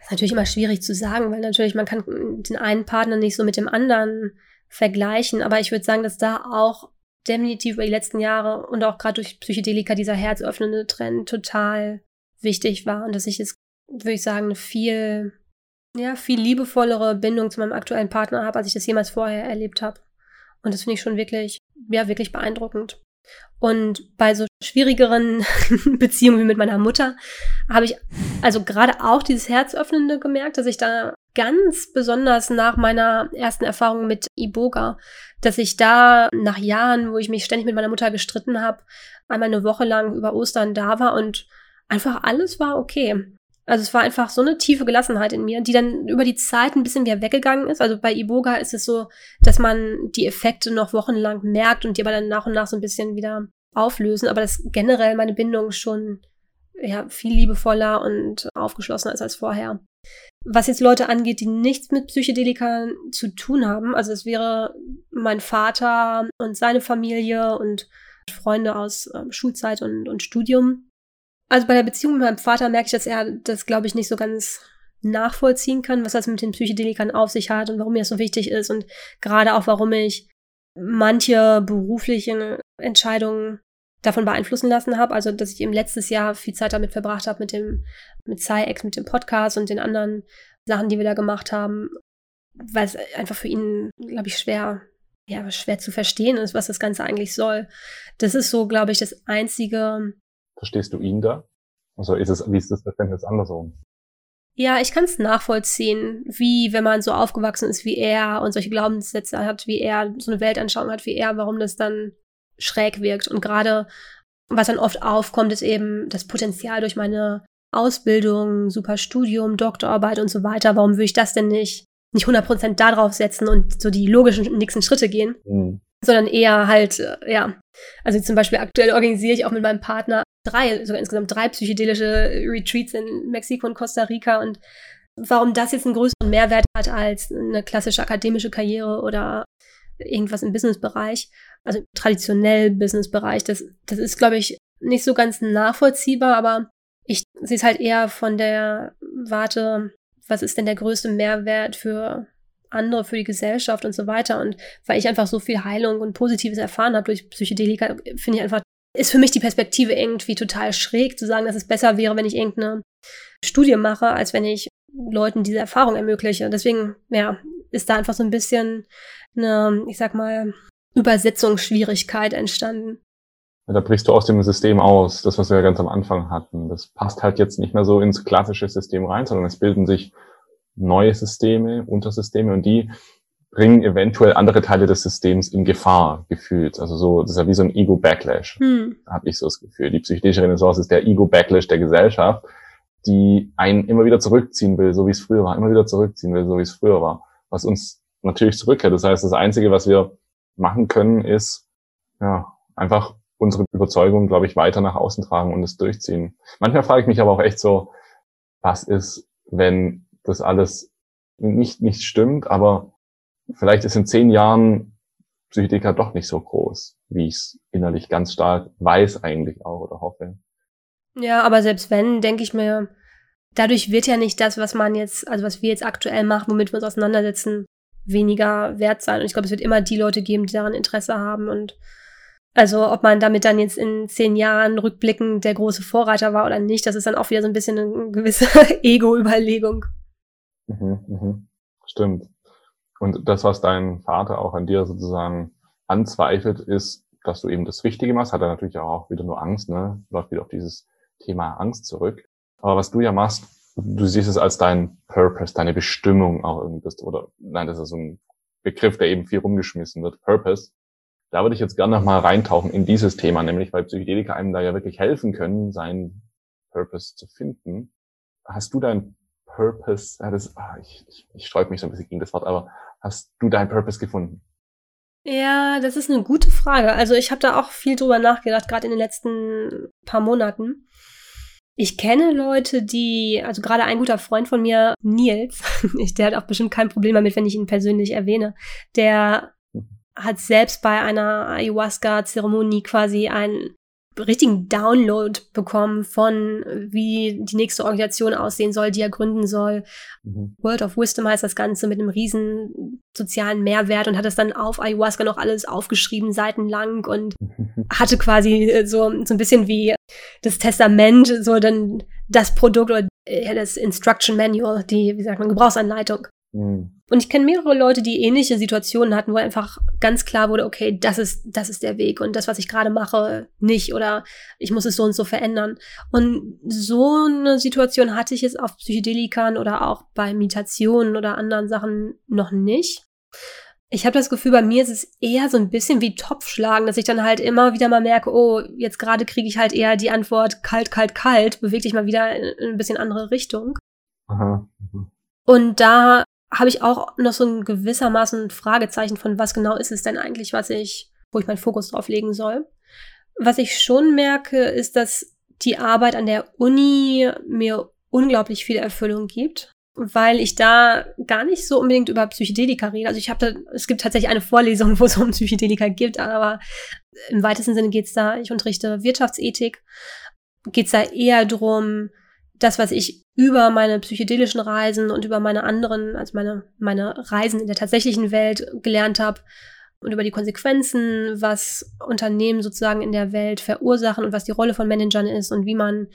ist natürlich immer schwierig zu sagen, weil natürlich man kann den einen Partner nicht so mit dem anderen vergleichen, aber ich würde sagen, dass da auch definitiv über die letzten Jahre und auch gerade durch Psychedelika dieser herzöffnende Trend total wichtig war und dass ich es würde ich sagen, eine viel, ja, viel liebevollere Bindung zu meinem aktuellen Partner habe, als ich das jemals vorher erlebt habe. Und das finde ich schon wirklich, ja, wirklich beeindruckend. Und bei so schwierigeren Beziehungen wie mit meiner Mutter habe ich also gerade auch dieses Herzöffnende gemerkt, dass ich da ganz besonders nach meiner ersten Erfahrung mit Iboga, dass ich da nach Jahren, wo ich mich ständig mit meiner Mutter gestritten habe, einmal eine Woche lang über Ostern da war und einfach alles war okay. Also es war einfach so eine tiefe Gelassenheit in mir, die dann über die Zeit ein bisschen wieder weggegangen ist. Also bei Iboga ist es so, dass man die Effekte noch wochenlang merkt und die aber dann nach und nach so ein bisschen wieder auflösen. Aber dass generell meine Bindung schon ja, viel liebevoller und aufgeschlossener ist als vorher. Was jetzt Leute angeht, die nichts mit Psychedelika zu tun haben, also es wäre mein Vater und seine Familie und Freunde aus äh, Schulzeit und, und Studium, also bei der Beziehung mit meinem Vater merke ich, dass er das, glaube ich, nicht so ganz nachvollziehen kann, was das mit den Psychedelikern auf sich hat und warum mir das so wichtig ist und gerade auch, warum ich manche berufliche Entscheidungen davon beeinflussen lassen habe. Also, dass ich im letztes Jahr viel Zeit damit verbracht habe mit dem, mit SciEx, mit dem Podcast und den anderen Sachen, die wir da gemacht haben, weil es einfach für ihn, glaube ich, schwer, ja, schwer zu verstehen ist, was das Ganze eigentlich soll. Das ist so, glaube ich, das einzige, Verstehst du ihn da? Also ist es, wie ist das Verständnis andersrum? Ja, ich kann es nachvollziehen, wie wenn man so aufgewachsen ist wie er und solche Glaubenssätze hat wie er, so eine Weltanschauung hat wie er, warum das dann schräg wirkt. Und gerade, was dann oft aufkommt, ist eben das Potenzial durch meine Ausbildung, super Studium, Doktorarbeit und so weiter. Warum würde ich das denn nicht, nicht 100% darauf setzen und so die logischen nächsten Schritte gehen? Mhm. Sondern eher halt, äh, ja. Also zum Beispiel aktuell organisiere ich auch mit meinem Partner drei, sogar insgesamt drei psychedelische Retreats in Mexiko und Costa Rica und warum das jetzt einen größeren Mehrwert hat als eine klassische akademische Karriere oder irgendwas im Businessbereich, also traditionell Businessbereich, das, das ist, glaube ich, nicht so ganz nachvollziehbar, aber ich sehe es halt eher von der Warte, was ist denn der größte Mehrwert für andere, für die Gesellschaft und so weiter. Und weil ich einfach so viel Heilung und Positives erfahren habe durch Psychedelika, finde ich einfach ist für mich die Perspektive irgendwie total schräg, zu sagen, dass es besser wäre, wenn ich irgendeine Studie mache, als wenn ich Leuten diese Erfahrung ermögliche. Deswegen, ja, ist da einfach so ein bisschen eine, ich sag mal, Übersetzungsschwierigkeit entstanden. Da brichst du aus dem System aus, das, was wir ganz am Anfang hatten. Das passt halt jetzt nicht mehr so ins klassische System rein, sondern es bilden sich neue Systeme, Untersysteme und die bringen eventuell andere Teile des Systems in Gefahr gefühlt. Also so, das ist ja wie so ein Ego-Backlash, hm. habe ich so das Gefühl. Die psychedelische Renaissance ist der Ego-Backlash der Gesellschaft, die einen immer wieder zurückziehen will, so wie es früher war, immer wieder zurückziehen will, so wie es früher war. Was uns natürlich zurückkehrt. Das heißt, das Einzige, was wir machen können, ist ja einfach unsere Überzeugung, glaube ich, weiter nach außen tragen und es durchziehen. Manchmal frage ich mich aber auch echt so, was ist, wenn das alles nicht, nicht stimmt, aber vielleicht ist in zehn Jahren Psychedelika doch nicht so groß, wie ich es innerlich ganz stark weiß eigentlich auch oder hoffe. Ja, aber selbst wenn, denke ich mir, dadurch wird ja nicht das, was man jetzt, also was wir jetzt aktuell machen, womit wir uns auseinandersetzen, weniger wert sein. Und ich glaube, es wird immer die Leute geben, die daran Interesse haben. Und also ob man damit dann jetzt in zehn Jahren rückblickend der große Vorreiter war oder nicht, das ist dann auch wieder so ein bisschen eine gewisse Ego-Überlegung. Mhm, mhm. Stimmt. Und das, was dein Vater auch an dir sozusagen anzweifelt, ist, dass du eben das Richtige machst. Hat er natürlich auch wieder nur Angst, ne? Läuft wieder auf dieses Thema Angst zurück. Aber was du ja machst, du siehst es als dein Purpose, deine Bestimmung auch irgendwie bist. Oder nein, das ist so ein Begriff, der eben viel rumgeschmissen wird. Purpose. Da würde ich jetzt gerne nochmal reintauchen in dieses Thema, nämlich weil Psychedelika einem da ja wirklich helfen können, seinen Purpose zu finden. Hast du dein Purpose, ja, das, ah, ich, ich, ich sträub mich so ein bisschen gegen das Wort, aber hast du deinen Purpose gefunden? Ja, das ist eine gute Frage. Also ich habe da auch viel drüber nachgedacht, gerade in den letzten paar Monaten. Ich kenne Leute, die, also gerade ein guter Freund von mir, Nils, der hat auch bestimmt kein Problem damit, wenn ich ihn persönlich erwähne, der mhm. hat selbst bei einer Ayahuasca-Zeremonie quasi ein richtigen Download bekommen von, wie die nächste Organisation aussehen soll, die er gründen soll. Mhm. World of Wisdom heißt das Ganze mit einem riesen sozialen Mehrwert und hat das dann auf Ayahuasca noch alles aufgeschrieben, seitenlang und hatte quasi so, so ein bisschen wie das Testament, so dann das Produkt oder ja, das Instruction Manual, die, wie sagt man, Gebrauchsanleitung. Mhm. Und ich kenne mehrere Leute, die ähnliche Situationen hatten, wo einfach ganz klar wurde, okay, das ist, das ist der Weg und das, was ich gerade mache, nicht oder ich muss es so und so verändern. Und so eine Situation hatte ich jetzt auf Psychedelikan oder auch bei Meditationen oder anderen Sachen noch nicht. Ich habe das Gefühl, bei mir ist es eher so ein bisschen wie Topfschlagen, dass ich dann halt immer wieder mal merke, oh, jetzt gerade kriege ich halt eher die Antwort kalt, kalt, kalt, beweg dich mal wieder in ein bisschen andere Richtung. Aha. Mhm. Und da habe ich auch noch so ein gewissermaßen Fragezeichen von, was genau ist es denn eigentlich, was ich, wo ich meinen Fokus drauf legen soll. Was ich schon merke, ist, dass die Arbeit an der Uni mir unglaublich viel Erfüllung gibt, weil ich da gar nicht so unbedingt über Psychedelika rede. Also ich habe da, es gibt tatsächlich eine Vorlesung, wo es um Psychedelika gibt, aber im weitesten Sinne geht's da, ich unterrichte Wirtschaftsethik, geht's da eher drum, das, was ich über meine psychedelischen Reisen und über meine anderen, also meine, meine Reisen in der tatsächlichen Welt gelernt habe und über die Konsequenzen, was Unternehmen sozusagen in der Welt verursachen und was die Rolle von Managern ist und wie man,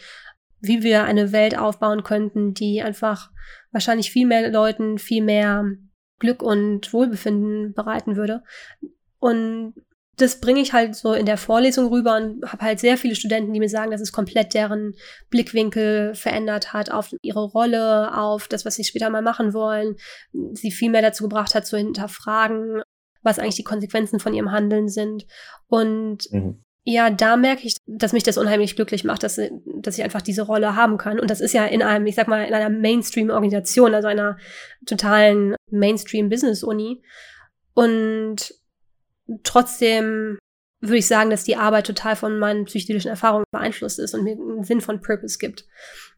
wie wir eine Welt aufbauen könnten, die einfach wahrscheinlich viel mehr Leuten viel mehr Glück und Wohlbefinden bereiten würde. Und das bringe ich halt so in der Vorlesung rüber und habe halt sehr viele Studenten, die mir sagen, dass es komplett deren Blickwinkel verändert hat auf ihre Rolle, auf das, was sie später mal machen wollen, sie viel mehr dazu gebracht hat, zu hinterfragen, was eigentlich die Konsequenzen von ihrem Handeln sind. Und mhm. ja, da merke ich, dass mich das unheimlich glücklich macht, dass, dass ich einfach diese Rolle haben kann. Und das ist ja in einem, ich sag mal, in einer Mainstream-Organisation, also einer totalen Mainstream-Business-Uni. Und Trotzdem würde ich sagen, dass die Arbeit total von meinen psychedelischen Erfahrungen beeinflusst ist und mir einen Sinn von Purpose gibt.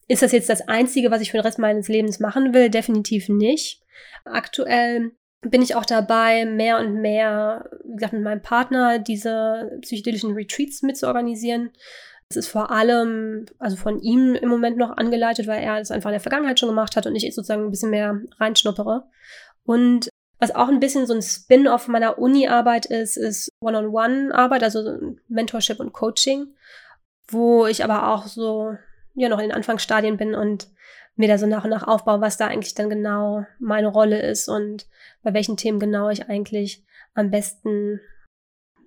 Ist das jetzt das Einzige, was ich für den Rest meines Lebens machen will? Definitiv nicht. Aktuell bin ich auch dabei, mehr und mehr, wie gesagt, mit meinem Partner diese psychedelischen Retreats mitzuorganisieren. Das ist vor allem, also von ihm im Moment noch angeleitet, weil er das einfach in der Vergangenheit schon gemacht hat und ich sozusagen ein bisschen mehr reinschnuppere. Und was auch ein bisschen so ein Spin-off meiner Uni-Arbeit ist, ist One-on-One-Arbeit, also Mentorship und Coaching, wo ich aber auch so ja noch in den Anfangsstadien bin und mir da so nach und nach aufbaue, was da eigentlich dann genau meine Rolle ist und bei welchen Themen genau ich eigentlich am besten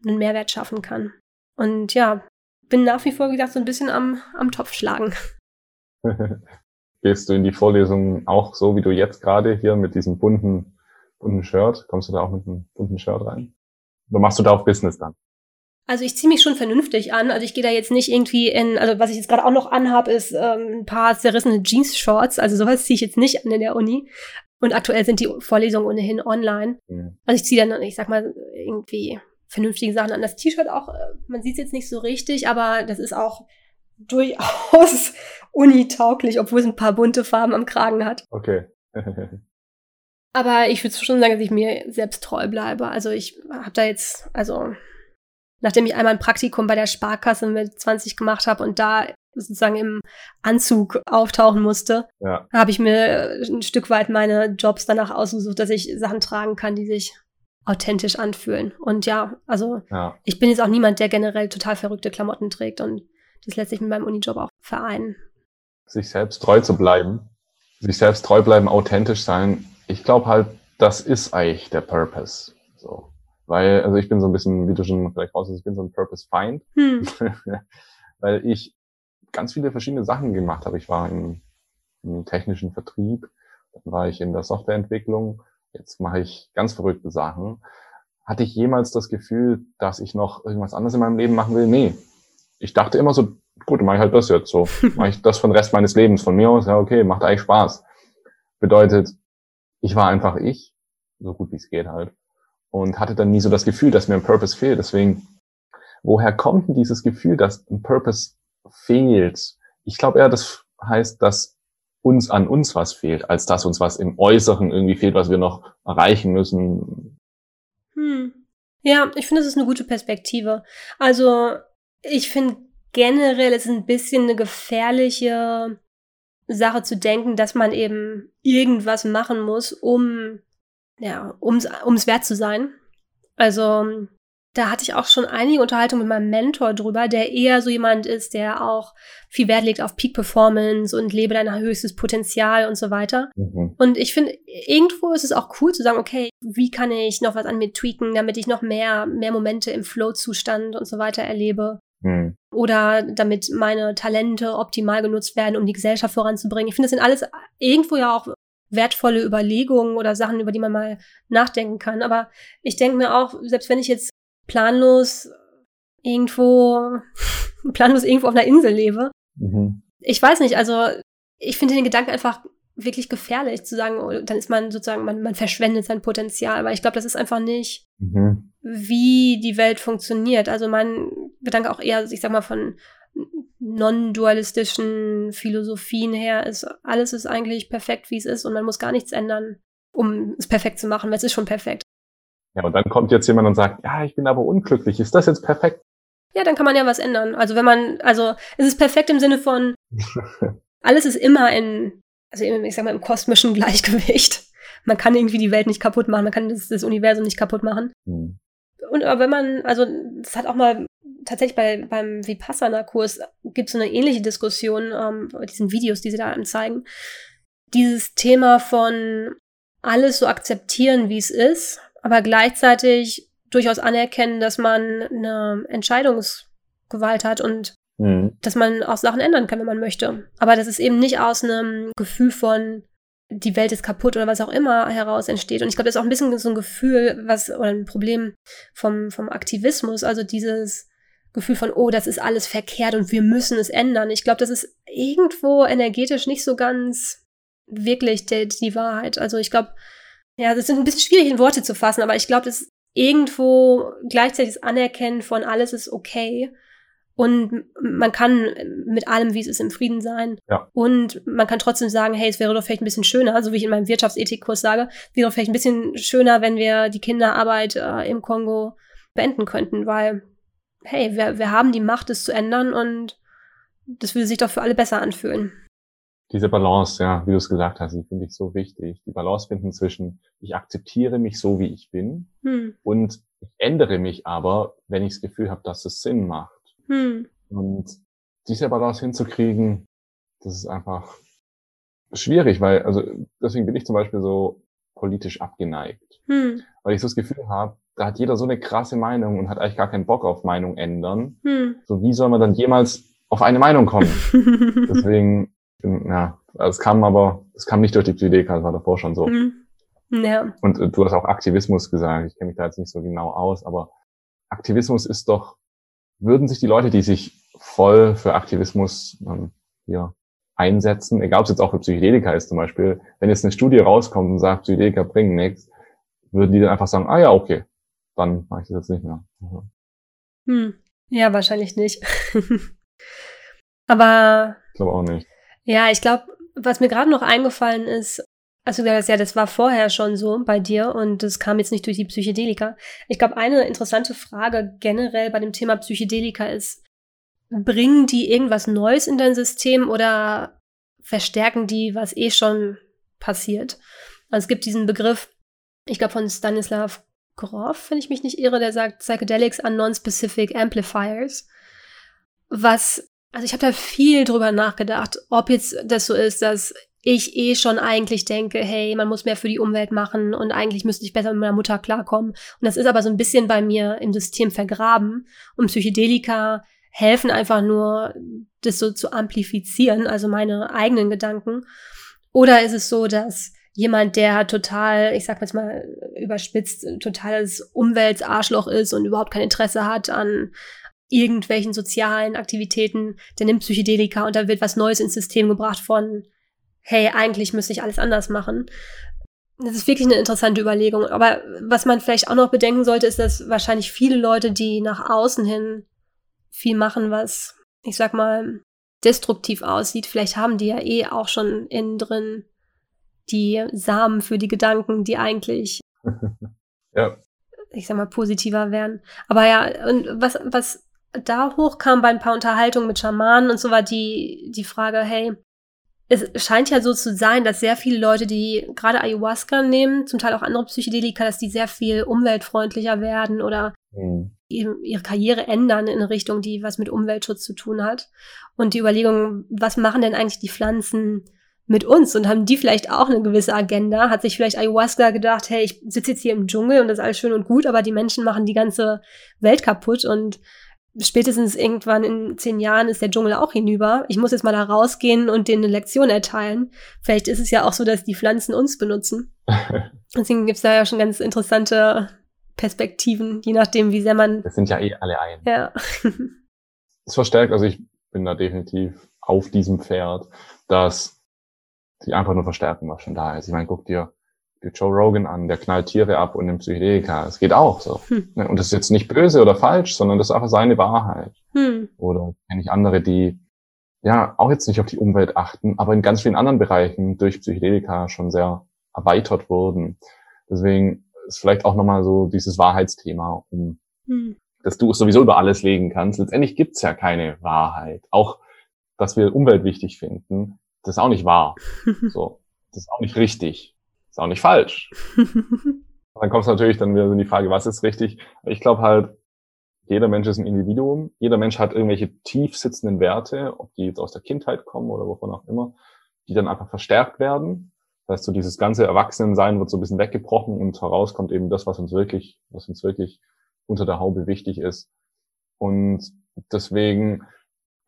einen Mehrwert schaffen kann. Und ja, bin nach wie vor, wie gesagt, so ein bisschen am, am Topf schlagen. Gehst du in die Vorlesung auch so, wie du jetzt gerade hier mit diesem bunten bunten Shirt? Kommst du da auch mit einem bunten Shirt rein? Oder machst du da auch Business dann? Also ich ziehe mich schon vernünftig an. Also ich gehe da jetzt nicht irgendwie in, also was ich jetzt gerade auch noch anhab, ist ähm, ein paar zerrissene Jeans-Shorts. Also sowas ziehe ich jetzt nicht an in der Uni. Und aktuell sind die Vorlesungen ohnehin online. Mhm. Also ich ziehe dann, ich sag mal, irgendwie vernünftige Sachen an. Das T-Shirt auch, äh, man sieht es jetzt nicht so richtig, aber das ist auch durchaus unitauglich, obwohl es ein paar bunte Farben am Kragen hat. Okay. Aber ich würde schon sagen, dass ich mir selbst treu bleibe. Also ich habe da jetzt, also nachdem ich einmal ein Praktikum bei der Sparkasse mit 20 gemacht habe und da sozusagen im Anzug auftauchen musste, ja. habe ich mir ein Stück weit meine Jobs danach ausgesucht, dass ich Sachen tragen kann, die sich authentisch anfühlen. Und ja, also ja. ich bin jetzt auch niemand, der generell total verrückte Klamotten trägt und das lässt sich mit meinem Unijob auch vereinen. Sich selbst treu zu bleiben, sich selbst treu bleiben, authentisch sein, ich glaube halt, das ist eigentlich der Purpose. So. Weil, also ich bin so ein bisschen, wie du schon vielleicht raus ich bin so ein Purpose-Find. Hm. Weil ich ganz viele verschiedene Sachen gemacht habe. Ich war im, im technischen Vertrieb, dann war ich in der Softwareentwicklung, jetzt mache ich ganz verrückte Sachen. Hatte ich jemals das Gefühl, dass ich noch irgendwas anderes in meinem Leben machen will? Nee. Ich dachte immer so, gut, dann mache ich halt das jetzt so. mache ich das für den Rest meines Lebens. Von mir aus, ja, okay, macht eigentlich Spaß. Bedeutet, ich war einfach ich, so gut wie es geht halt. Und hatte dann nie so das Gefühl, dass mir ein Purpose fehlt. Deswegen, woher kommt denn dieses Gefühl, dass ein Purpose fehlt? Ich glaube eher, das heißt, dass uns an uns was fehlt, als dass uns was im Äußeren irgendwie fehlt, was wir noch erreichen müssen. Hm. Ja, ich finde, das ist eine gute Perspektive. Also, ich finde generell ist ein bisschen eine gefährliche Sache zu denken, dass man eben irgendwas machen muss, um ja, ums, ums wert zu sein. Also da hatte ich auch schon einige Unterhaltungen mit meinem Mentor drüber, der eher so jemand ist, der auch viel Wert legt auf Peak Performance und lebe dein höchstes Potenzial und so weiter. Mhm. Und ich finde, irgendwo ist es auch cool zu sagen, okay, wie kann ich noch was an mir tweaken, damit ich noch mehr, mehr Momente im Flow-Zustand und so weiter erlebe. Mhm. Oder damit meine Talente optimal genutzt werden, um die Gesellschaft voranzubringen. Ich finde, das sind alles irgendwo ja auch wertvolle Überlegungen oder Sachen, über die man mal nachdenken kann. Aber ich denke mir auch, selbst wenn ich jetzt planlos irgendwo, planlos irgendwo auf einer Insel lebe. Mhm. Ich weiß nicht, also ich finde den Gedanken einfach wirklich gefährlich zu sagen, oh, dann ist man sozusagen, man, man verschwendet sein Potenzial, weil ich glaube, das ist einfach nicht, mhm. Wie die Welt funktioniert. Also mein Gedanke auch eher, ich sag mal, von non-dualistischen Philosophien her ist, alles ist eigentlich perfekt, wie es ist und man muss gar nichts ändern, um es perfekt zu machen, weil es ist schon perfekt. Ja, und dann kommt jetzt jemand und sagt, ja, ich bin aber unglücklich. Ist das jetzt perfekt? Ja, dann kann man ja was ändern. Also wenn man, also es ist perfekt im Sinne von, alles ist immer in, also ich sag mal, im kosmischen Gleichgewicht. Man kann irgendwie die Welt nicht kaputt machen, man kann das, das Universum nicht kaputt machen. Hm. Und aber wenn man, also das hat auch mal tatsächlich bei, beim Vipassana-Kurs gibt es so eine ähnliche Diskussion, ähm, bei diesen Videos, die sie da zeigen. Dieses Thema von alles so akzeptieren, wie es ist, aber gleichzeitig durchaus anerkennen, dass man eine Entscheidungsgewalt hat und mhm. dass man auch Sachen ändern kann, wenn man möchte. Aber dass es eben nicht aus einem Gefühl von die Welt ist kaputt oder was auch immer heraus entsteht. Und ich glaube, das ist auch ein bisschen so ein Gefühl, was, oder ein Problem vom, vom Aktivismus, also dieses Gefühl von, oh, das ist alles verkehrt und wir müssen es ändern. Ich glaube, das ist irgendwo energetisch nicht so ganz wirklich die, die Wahrheit. Also ich glaube, ja, das ist ein bisschen schwierig in Worte zu fassen, aber ich glaube, das ist irgendwo gleichzeitig das Anerkennen von alles ist okay. Und man kann mit allem, wie es ist, im Frieden sein. Ja. Und man kann trotzdem sagen, hey, es wäre doch vielleicht ein bisschen schöner, also wie ich in meinem Wirtschaftsethikkurs sage, wäre doch vielleicht ein bisschen schöner, wenn wir die Kinderarbeit äh, im Kongo beenden könnten, weil, hey, wir, wir haben die Macht, es zu ändern und das würde sich doch für alle besser anfühlen diese Balance, ja, wie du es gesagt hast, die finde ich so wichtig. Die Balance finden zwischen, ich akzeptiere mich so, wie ich bin hm. und ich ändere mich aber, wenn ich das Gefühl habe, dass es Sinn macht. Hm. Und diese Balance hinzukriegen, das ist einfach schwierig, weil, also deswegen bin ich zum Beispiel so politisch abgeneigt. Hm. Weil ich so das Gefühl habe, da hat jeder so eine krasse Meinung und hat eigentlich gar keinen Bock auf Meinung ändern. Hm. So wie soll man dann jemals auf eine Meinung kommen? deswegen ja, also es kam aber, es kam nicht durch die Psychedeka, das war davor schon so. Mhm. Ja. Und äh, du hast auch Aktivismus gesagt. Ich kenne mich da jetzt nicht so genau aus, aber Aktivismus ist doch, würden sich die Leute, die sich voll für Aktivismus ähm, hier einsetzen, egal ob es jetzt auch für Psychedelika ist zum Beispiel, wenn jetzt eine Studie rauskommt und sagt, Psychedelika bringen nichts, würden die dann einfach sagen, ah ja, okay, dann mache ich das jetzt nicht mehr. Mhm. Hm. Ja, wahrscheinlich nicht. aber. Ich glaube auch nicht. Ja, ich glaube, was mir gerade noch eingefallen ist, also hast, ja, das war vorher schon so bei dir und das kam jetzt nicht durch die Psychedelika. Ich glaube, eine interessante Frage generell bei dem Thema Psychedelika ist, bringen die irgendwas Neues in dein System oder verstärken die, was eh schon passiert? Also es gibt diesen Begriff, ich glaube von Stanislav Grof, wenn ich mich nicht irre, der sagt, Psychedelics are non-specific amplifiers, was also ich habe da viel drüber nachgedacht, ob jetzt das so ist, dass ich eh schon eigentlich denke, hey, man muss mehr für die Umwelt machen und eigentlich müsste ich besser mit meiner Mutter klarkommen. Und das ist aber so ein bisschen bei mir im System vergraben. Und Psychedelika helfen einfach nur, das so zu amplifizieren, also meine eigenen Gedanken. Oder ist es so, dass jemand, der total, ich sag jetzt mal überspitzt, totales Umweltarschloch ist und überhaupt kein Interesse hat an irgendwelchen sozialen Aktivitäten, der nimmt Psychedelika und da wird was Neues ins System gebracht von, hey, eigentlich müsste ich alles anders machen. Das ist wirklich eine interessante Überlegung. Aber was man vielleicht auch noch bedenken sollte, ist, dass wahrscheinlich viele Leute, die nach außen hin viel machen, was, ich sag mal, destruktiv aussieht, vielleicht haben die ja eh auch schon innen drin die Samen für die Gedanken, die eigentlich, ja. ich sag mal, positiver wären. Aber ja, und was, was da hochkam bei ein paar Unterhaltungen mit Schamanen und so war die, die Frage, hey, es scheint ja so zu sein, dass sehr viele Leute, die gerade Ayahuasca nehmen, zum Teil auch andere Psychedelika, dass die sehr viel umweltfreundlicher werden oder mhm. ihre Karriere ändern in eine Richtung, die was mit Umweltschutz zu tun hat. Und die Überlegung, was machen denn eigentlich die Pflanzen mit uns und haben die vielleicht auch eine gewisse Agenda? Hat sich vielleicht Ayahuasca gedacht, hey, ich sitze jetzt hier im Dschungel und das ist alles schön und gut, aber die Menschen machen die ganze Welt kaputt und spätestens irgendwann in zehn Jahren ist der Dschungel auch hinüber. Ich muss jetzt mal da rausgehen und denen eine Lektion erteilen. Vielleicht ist es ja auch so, dass die Pflanzen uns benutzen. Deswegen gibt es da ja schon ganz interessante Perspektiven, je nachdem, wie sehr man. Das sind ja eh alle ein. Ja. Es verstärkt, also ich bin da definitiv auf diesem Pferd, dass sie einfach nur verstärken, was schon da ist. Ich meine, guck dir Joe Rogan an, der knallt Tiere ab und nimmt Psychedelika. Es geht auch so. Hm. Ne, und das ist jetzt nicht böse oder falsch, sondern das ist einfach seine Wahrheit. Hm. Oder kenne ich andere, die ja auch jetzt nicht auf die Umwelt achten, aber in ganz vielen anderen Bereichen durch Psychedelika schon sehr erweitert wurden. Deswegen ist vielleicht auch nochmal so dieses Wahrheitsthema, um hm. dass du es sowieso über alles legen kannst. Letztendlich gibt's ja keine Wahrheit. Auch, dass wir Umwelt wichtig finden, das ist auch nicht wahr. so, das ist auch nicht richtig. Auch nicht falsch. dann kommst du natürlich dann wieder in die Frage, was ist richtig? Ich glaube halt, jeder Mensch ist ein Individuum. Jeder Mensch hat irgendwelche tief sitzenden Werte, ob die jetzt aus der Kindheit kommen oder wovon auch immer, die dann einfach verstärkt werden. Das heißt, so dieses ganze Erwachsenensein wird so ein bisschen weggebrochen und herauskommt eben das, was uns wirklich, was uns wirklich unter der Haube wichtig ist. Und deswegen,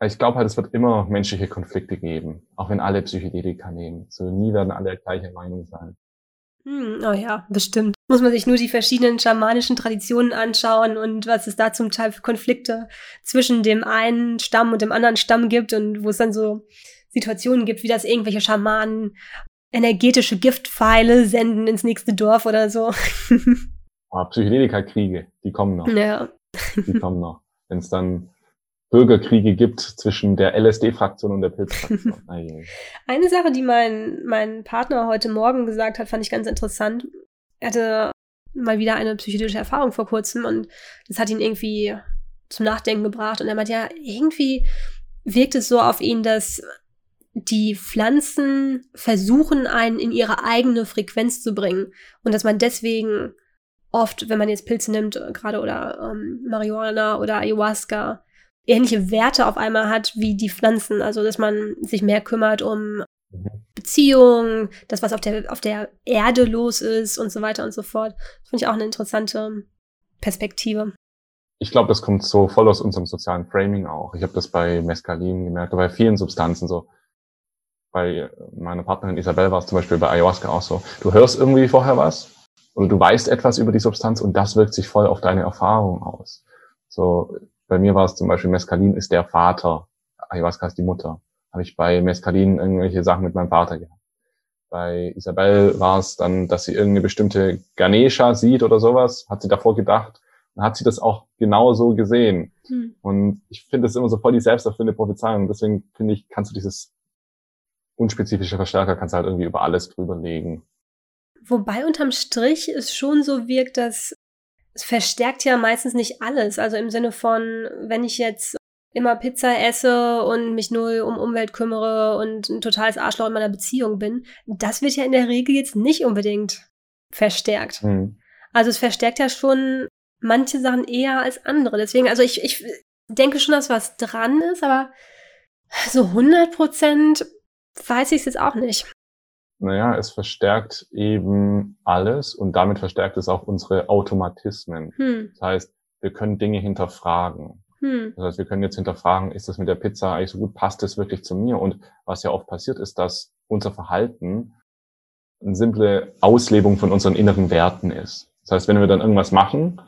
ich glaube halt, es wird immer menschliche Konflikte geben, auch wenn alle Psychedelika nehmen. So nie werden alle gleicher Meinung sein. Hm, oh ja, bestimmt. Muss man sich nur die verschiedenen schamanischen Traditionen anschauen und was es da zum Teil für Konflikte zwischen dem einen Stamm und dem anderen Stamm gibt und wo es dann so Situationen gibt, wie das irgendwelche Schamanen energetische Giftpfeile senden ins nächste Dorf oder so. Ah, Psychedelika-Kriege, die kommen noch. Ja. Die kommen noch. Wenn es dann Bürgerkriege gibt zwischen der LSD-Fraktion und der Pilzfraktion. Eine Sache, die mein, mein Partner heute Morgen gesagt hat, fand ich ganz interessant. Er hatte mal wieder eine psychedelische Erfahrung vor kurzem und das hat ihn irgendwie zum Nachdenken gebracht. Und er meinte, ja, irgendwie wirkt es so auf ihn, dass die Pflanzen versuchen, einen in ihre eigene Frequenz zu bringen. Und dass man deswegen oft, wenn man jetzt Pilze nimmt, gerade oder ähm, Marihuana oder Ayahuasca, ähnliche Werte auf einmal hat wie die Pflanzen. Also, dass man sich mehr kümmert um mhm. Beziehungen, das, was auf der, auf der Erde los ist und so weiter und so fort. Das finde ich auch eine interessante Perspektive. Ich glaube, das kommt so voll aus unserem sozialen Framing auch. Ich habe das bei Mescalin gemerkt, bei vielen Substanzen so bei meiner Partnerin Isabel war es zum Beispiel bei Ayahuasca auch so. Du hörst irgendwie vorher was oder du weißt etwas über die Substanz und das wirkt sich voll auf deine Erfahrung aus. So, bei mir war es zum Beispiel, Mescalin ist der Vater, Ayahuasca ist die Mutter. Habe ich bei Mescalin irgendwelche Sachen mit meinem Vater gehabt. Bei Isabel war es dann, dass sie irgendeine bestimmte Ganesha sieht oder sowas, hat sie davor gedacht, dann hat sie das auch genau so gesehen. Hm. Und ich finde das immer so voll die selbsterfüllende Prophezeiung. Deswegen finde ich, kannst du dieses unspezifische Verstärker kannst du halt irgendwie über alles drüber legen. Wobei unterm Strich es schon so wirkt, dass es verstärkt ja meistens nicht alles. Also im Sinne von, wenn ich jetzt immer Pizza esse und mich null um Umwelt kümmere und ein totales Arschloch in meiner Beziehung bin, das wird ja in der Regel jetzt nicht unbedingt verstärkt. Mhm. Also es verstärkt ja schon manche Sachen eher als andere. Deswegen, also ich, ich denke schon, dass was dran ist, aber so 100 Prozent weiß ich es jetzt auch nicht. Naja, es verstärkt eben alles und damit verstärkt es auch unsere Automatismen. Hm. Das heißt, wir können Dinge hinterfragen. Hm. Das heißt, wir können jetzt hinterfragen, ist das mit der Pizza eigentlich so gut, passt das wirklich zu mir? Und was ja oft passiert ist, dass unser Verhalten eine simple Auslebung von unseren inneren Werten ist. Das heißt, wenn wir dann irgendwas machen,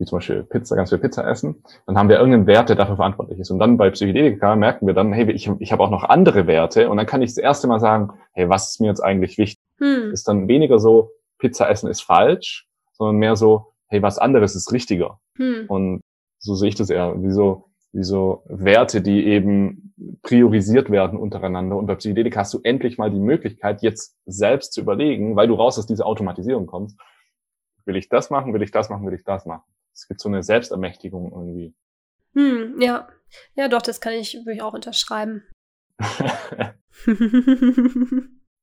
wie zum Beispiel Pizza, ganz viel Pizza essen, dann haben wir irgendeinen Wert, der dafür verantwortlich ist. Und dann bei Psychedelika merken wir dann, hey, ich, ich habe auch noch andere Werte und dann kann ich das erste Mal sagen, hey, was ist mir jetzt eigentlich wichtig? Hm. Ist dann weniger so, Pizza essen ist falsch, sondern mehr so, hey, was anderes ist richtiger. Hm. Und so sehe ich das eher, wie so, wie so Werte, die eben priorisiert werden untereinander. Und bei Psychedelika hast du endlich mal die Möglichkeit, jetzt selbst zu überlegen, weil du raus aus dieser Automatisierung kommst. Will ich das machen? Will ich das machen? Will ich das machen? Es gibt so eine Selbstermächtigung irgendwie. Hm, ja. Ja, doch, das kann ich, würde ich auch unterschreiben.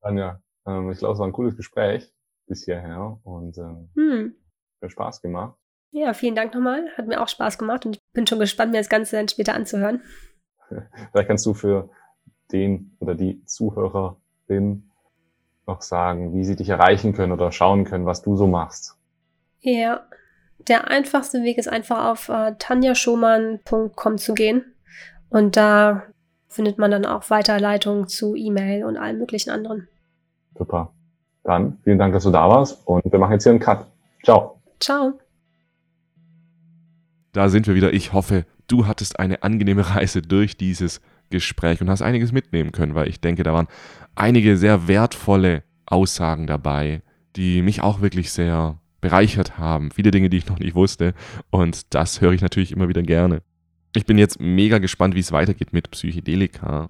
Anja, ähm, ich glaube, es war ein cooles Gespräch bis hierher und ähm, hm. hat Spaß gemacht. Ja, vielen Dank nochmal. Hat mir auch Spaß gemacht und ich bin schon gespannt, mir das Ganze dann später anzuhören. Vielleicht kannst du für den oder die Zuhörerin noch sagen, wie sie dich erreichen können oder schauen können, was du so machst. Ja, der einfachste Weg ist einfach auf äh, tanjaschumann.com zu gehen und da findet man dann auch Weiterleitungen zu E-Mail und allen möglichen anderen. Super. Dann vielen Dank, dass du da warst und wir machen jetzt hier einen Cut. Ciao. Ciao. Da sind wir wieder. Ich hoffe, du hattest eine angenehme Reise durch dieses Gespräch und hast einiges mitnehmen können, weil ich denke, da waren einige sehr wertvolle Aussagen dabei, die mich auch wirklich sehr bereichert haben. Viele Dinge, die ich noch nicht wusste. Und das höre ich natürlich immer wieder gerne. Ich bin jetzt mega gespannt, wie es weitergeht mit Psychedelika.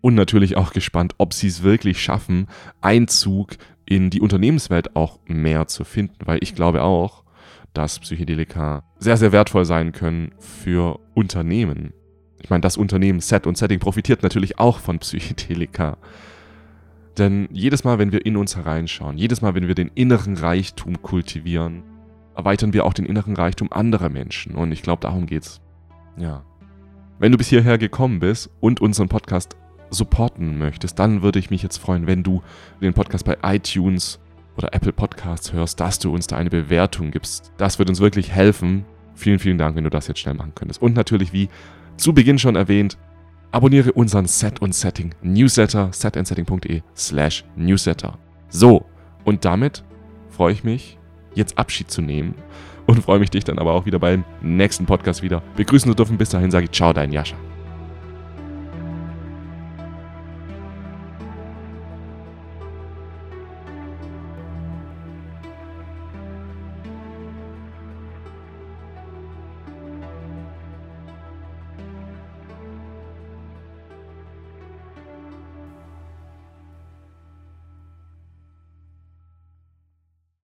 Und natürlich auch gespannt, ob sie es wirklich schaffen, Einzug in die Unternehmenswelt auch mehr zu finden, weil ich glaube auch, dass Psychedelika sehr, sehr wertvoll sein können für Unternehmen. Ich meine, das Unternehmen Set und Setting profitiert natürlich auch von Psychedelika. Denn jedes Mal, wenn wir in uns hereinschauen, jedes Mal, wenn wir den inneren Reichtum kultivieren, erweitern wir auch den inneren Reichtum anderer Menschen. Und ich glaube, darum geht's. Ja. Wenn du bis hierher gekommen bist und unseren Podcast supporten möchtest, dann würde ich mich jetzt freuen, wenn du den Podcast bei iTunes oder Apple Podcasts hörst, dass du uns da eine Bewertung gibst. Das wird uns wirklich helfen. Vielen, vielen Dank, wenn du das jetzt schnell machen könntest. Und natürlich, wie zu Beginn schon erwähnt, abonniere unseren Set und Setting Newsletter setandsetting.de slash Newsletter. So, und damit freue ich mich, jetzt Abschied zu nehmen und freue mich, dich dann aber auch wieder beim nächsten Podcast wieder begrüßen zu dürfen. Bis dahin sage ich Ciao, dein Jascha.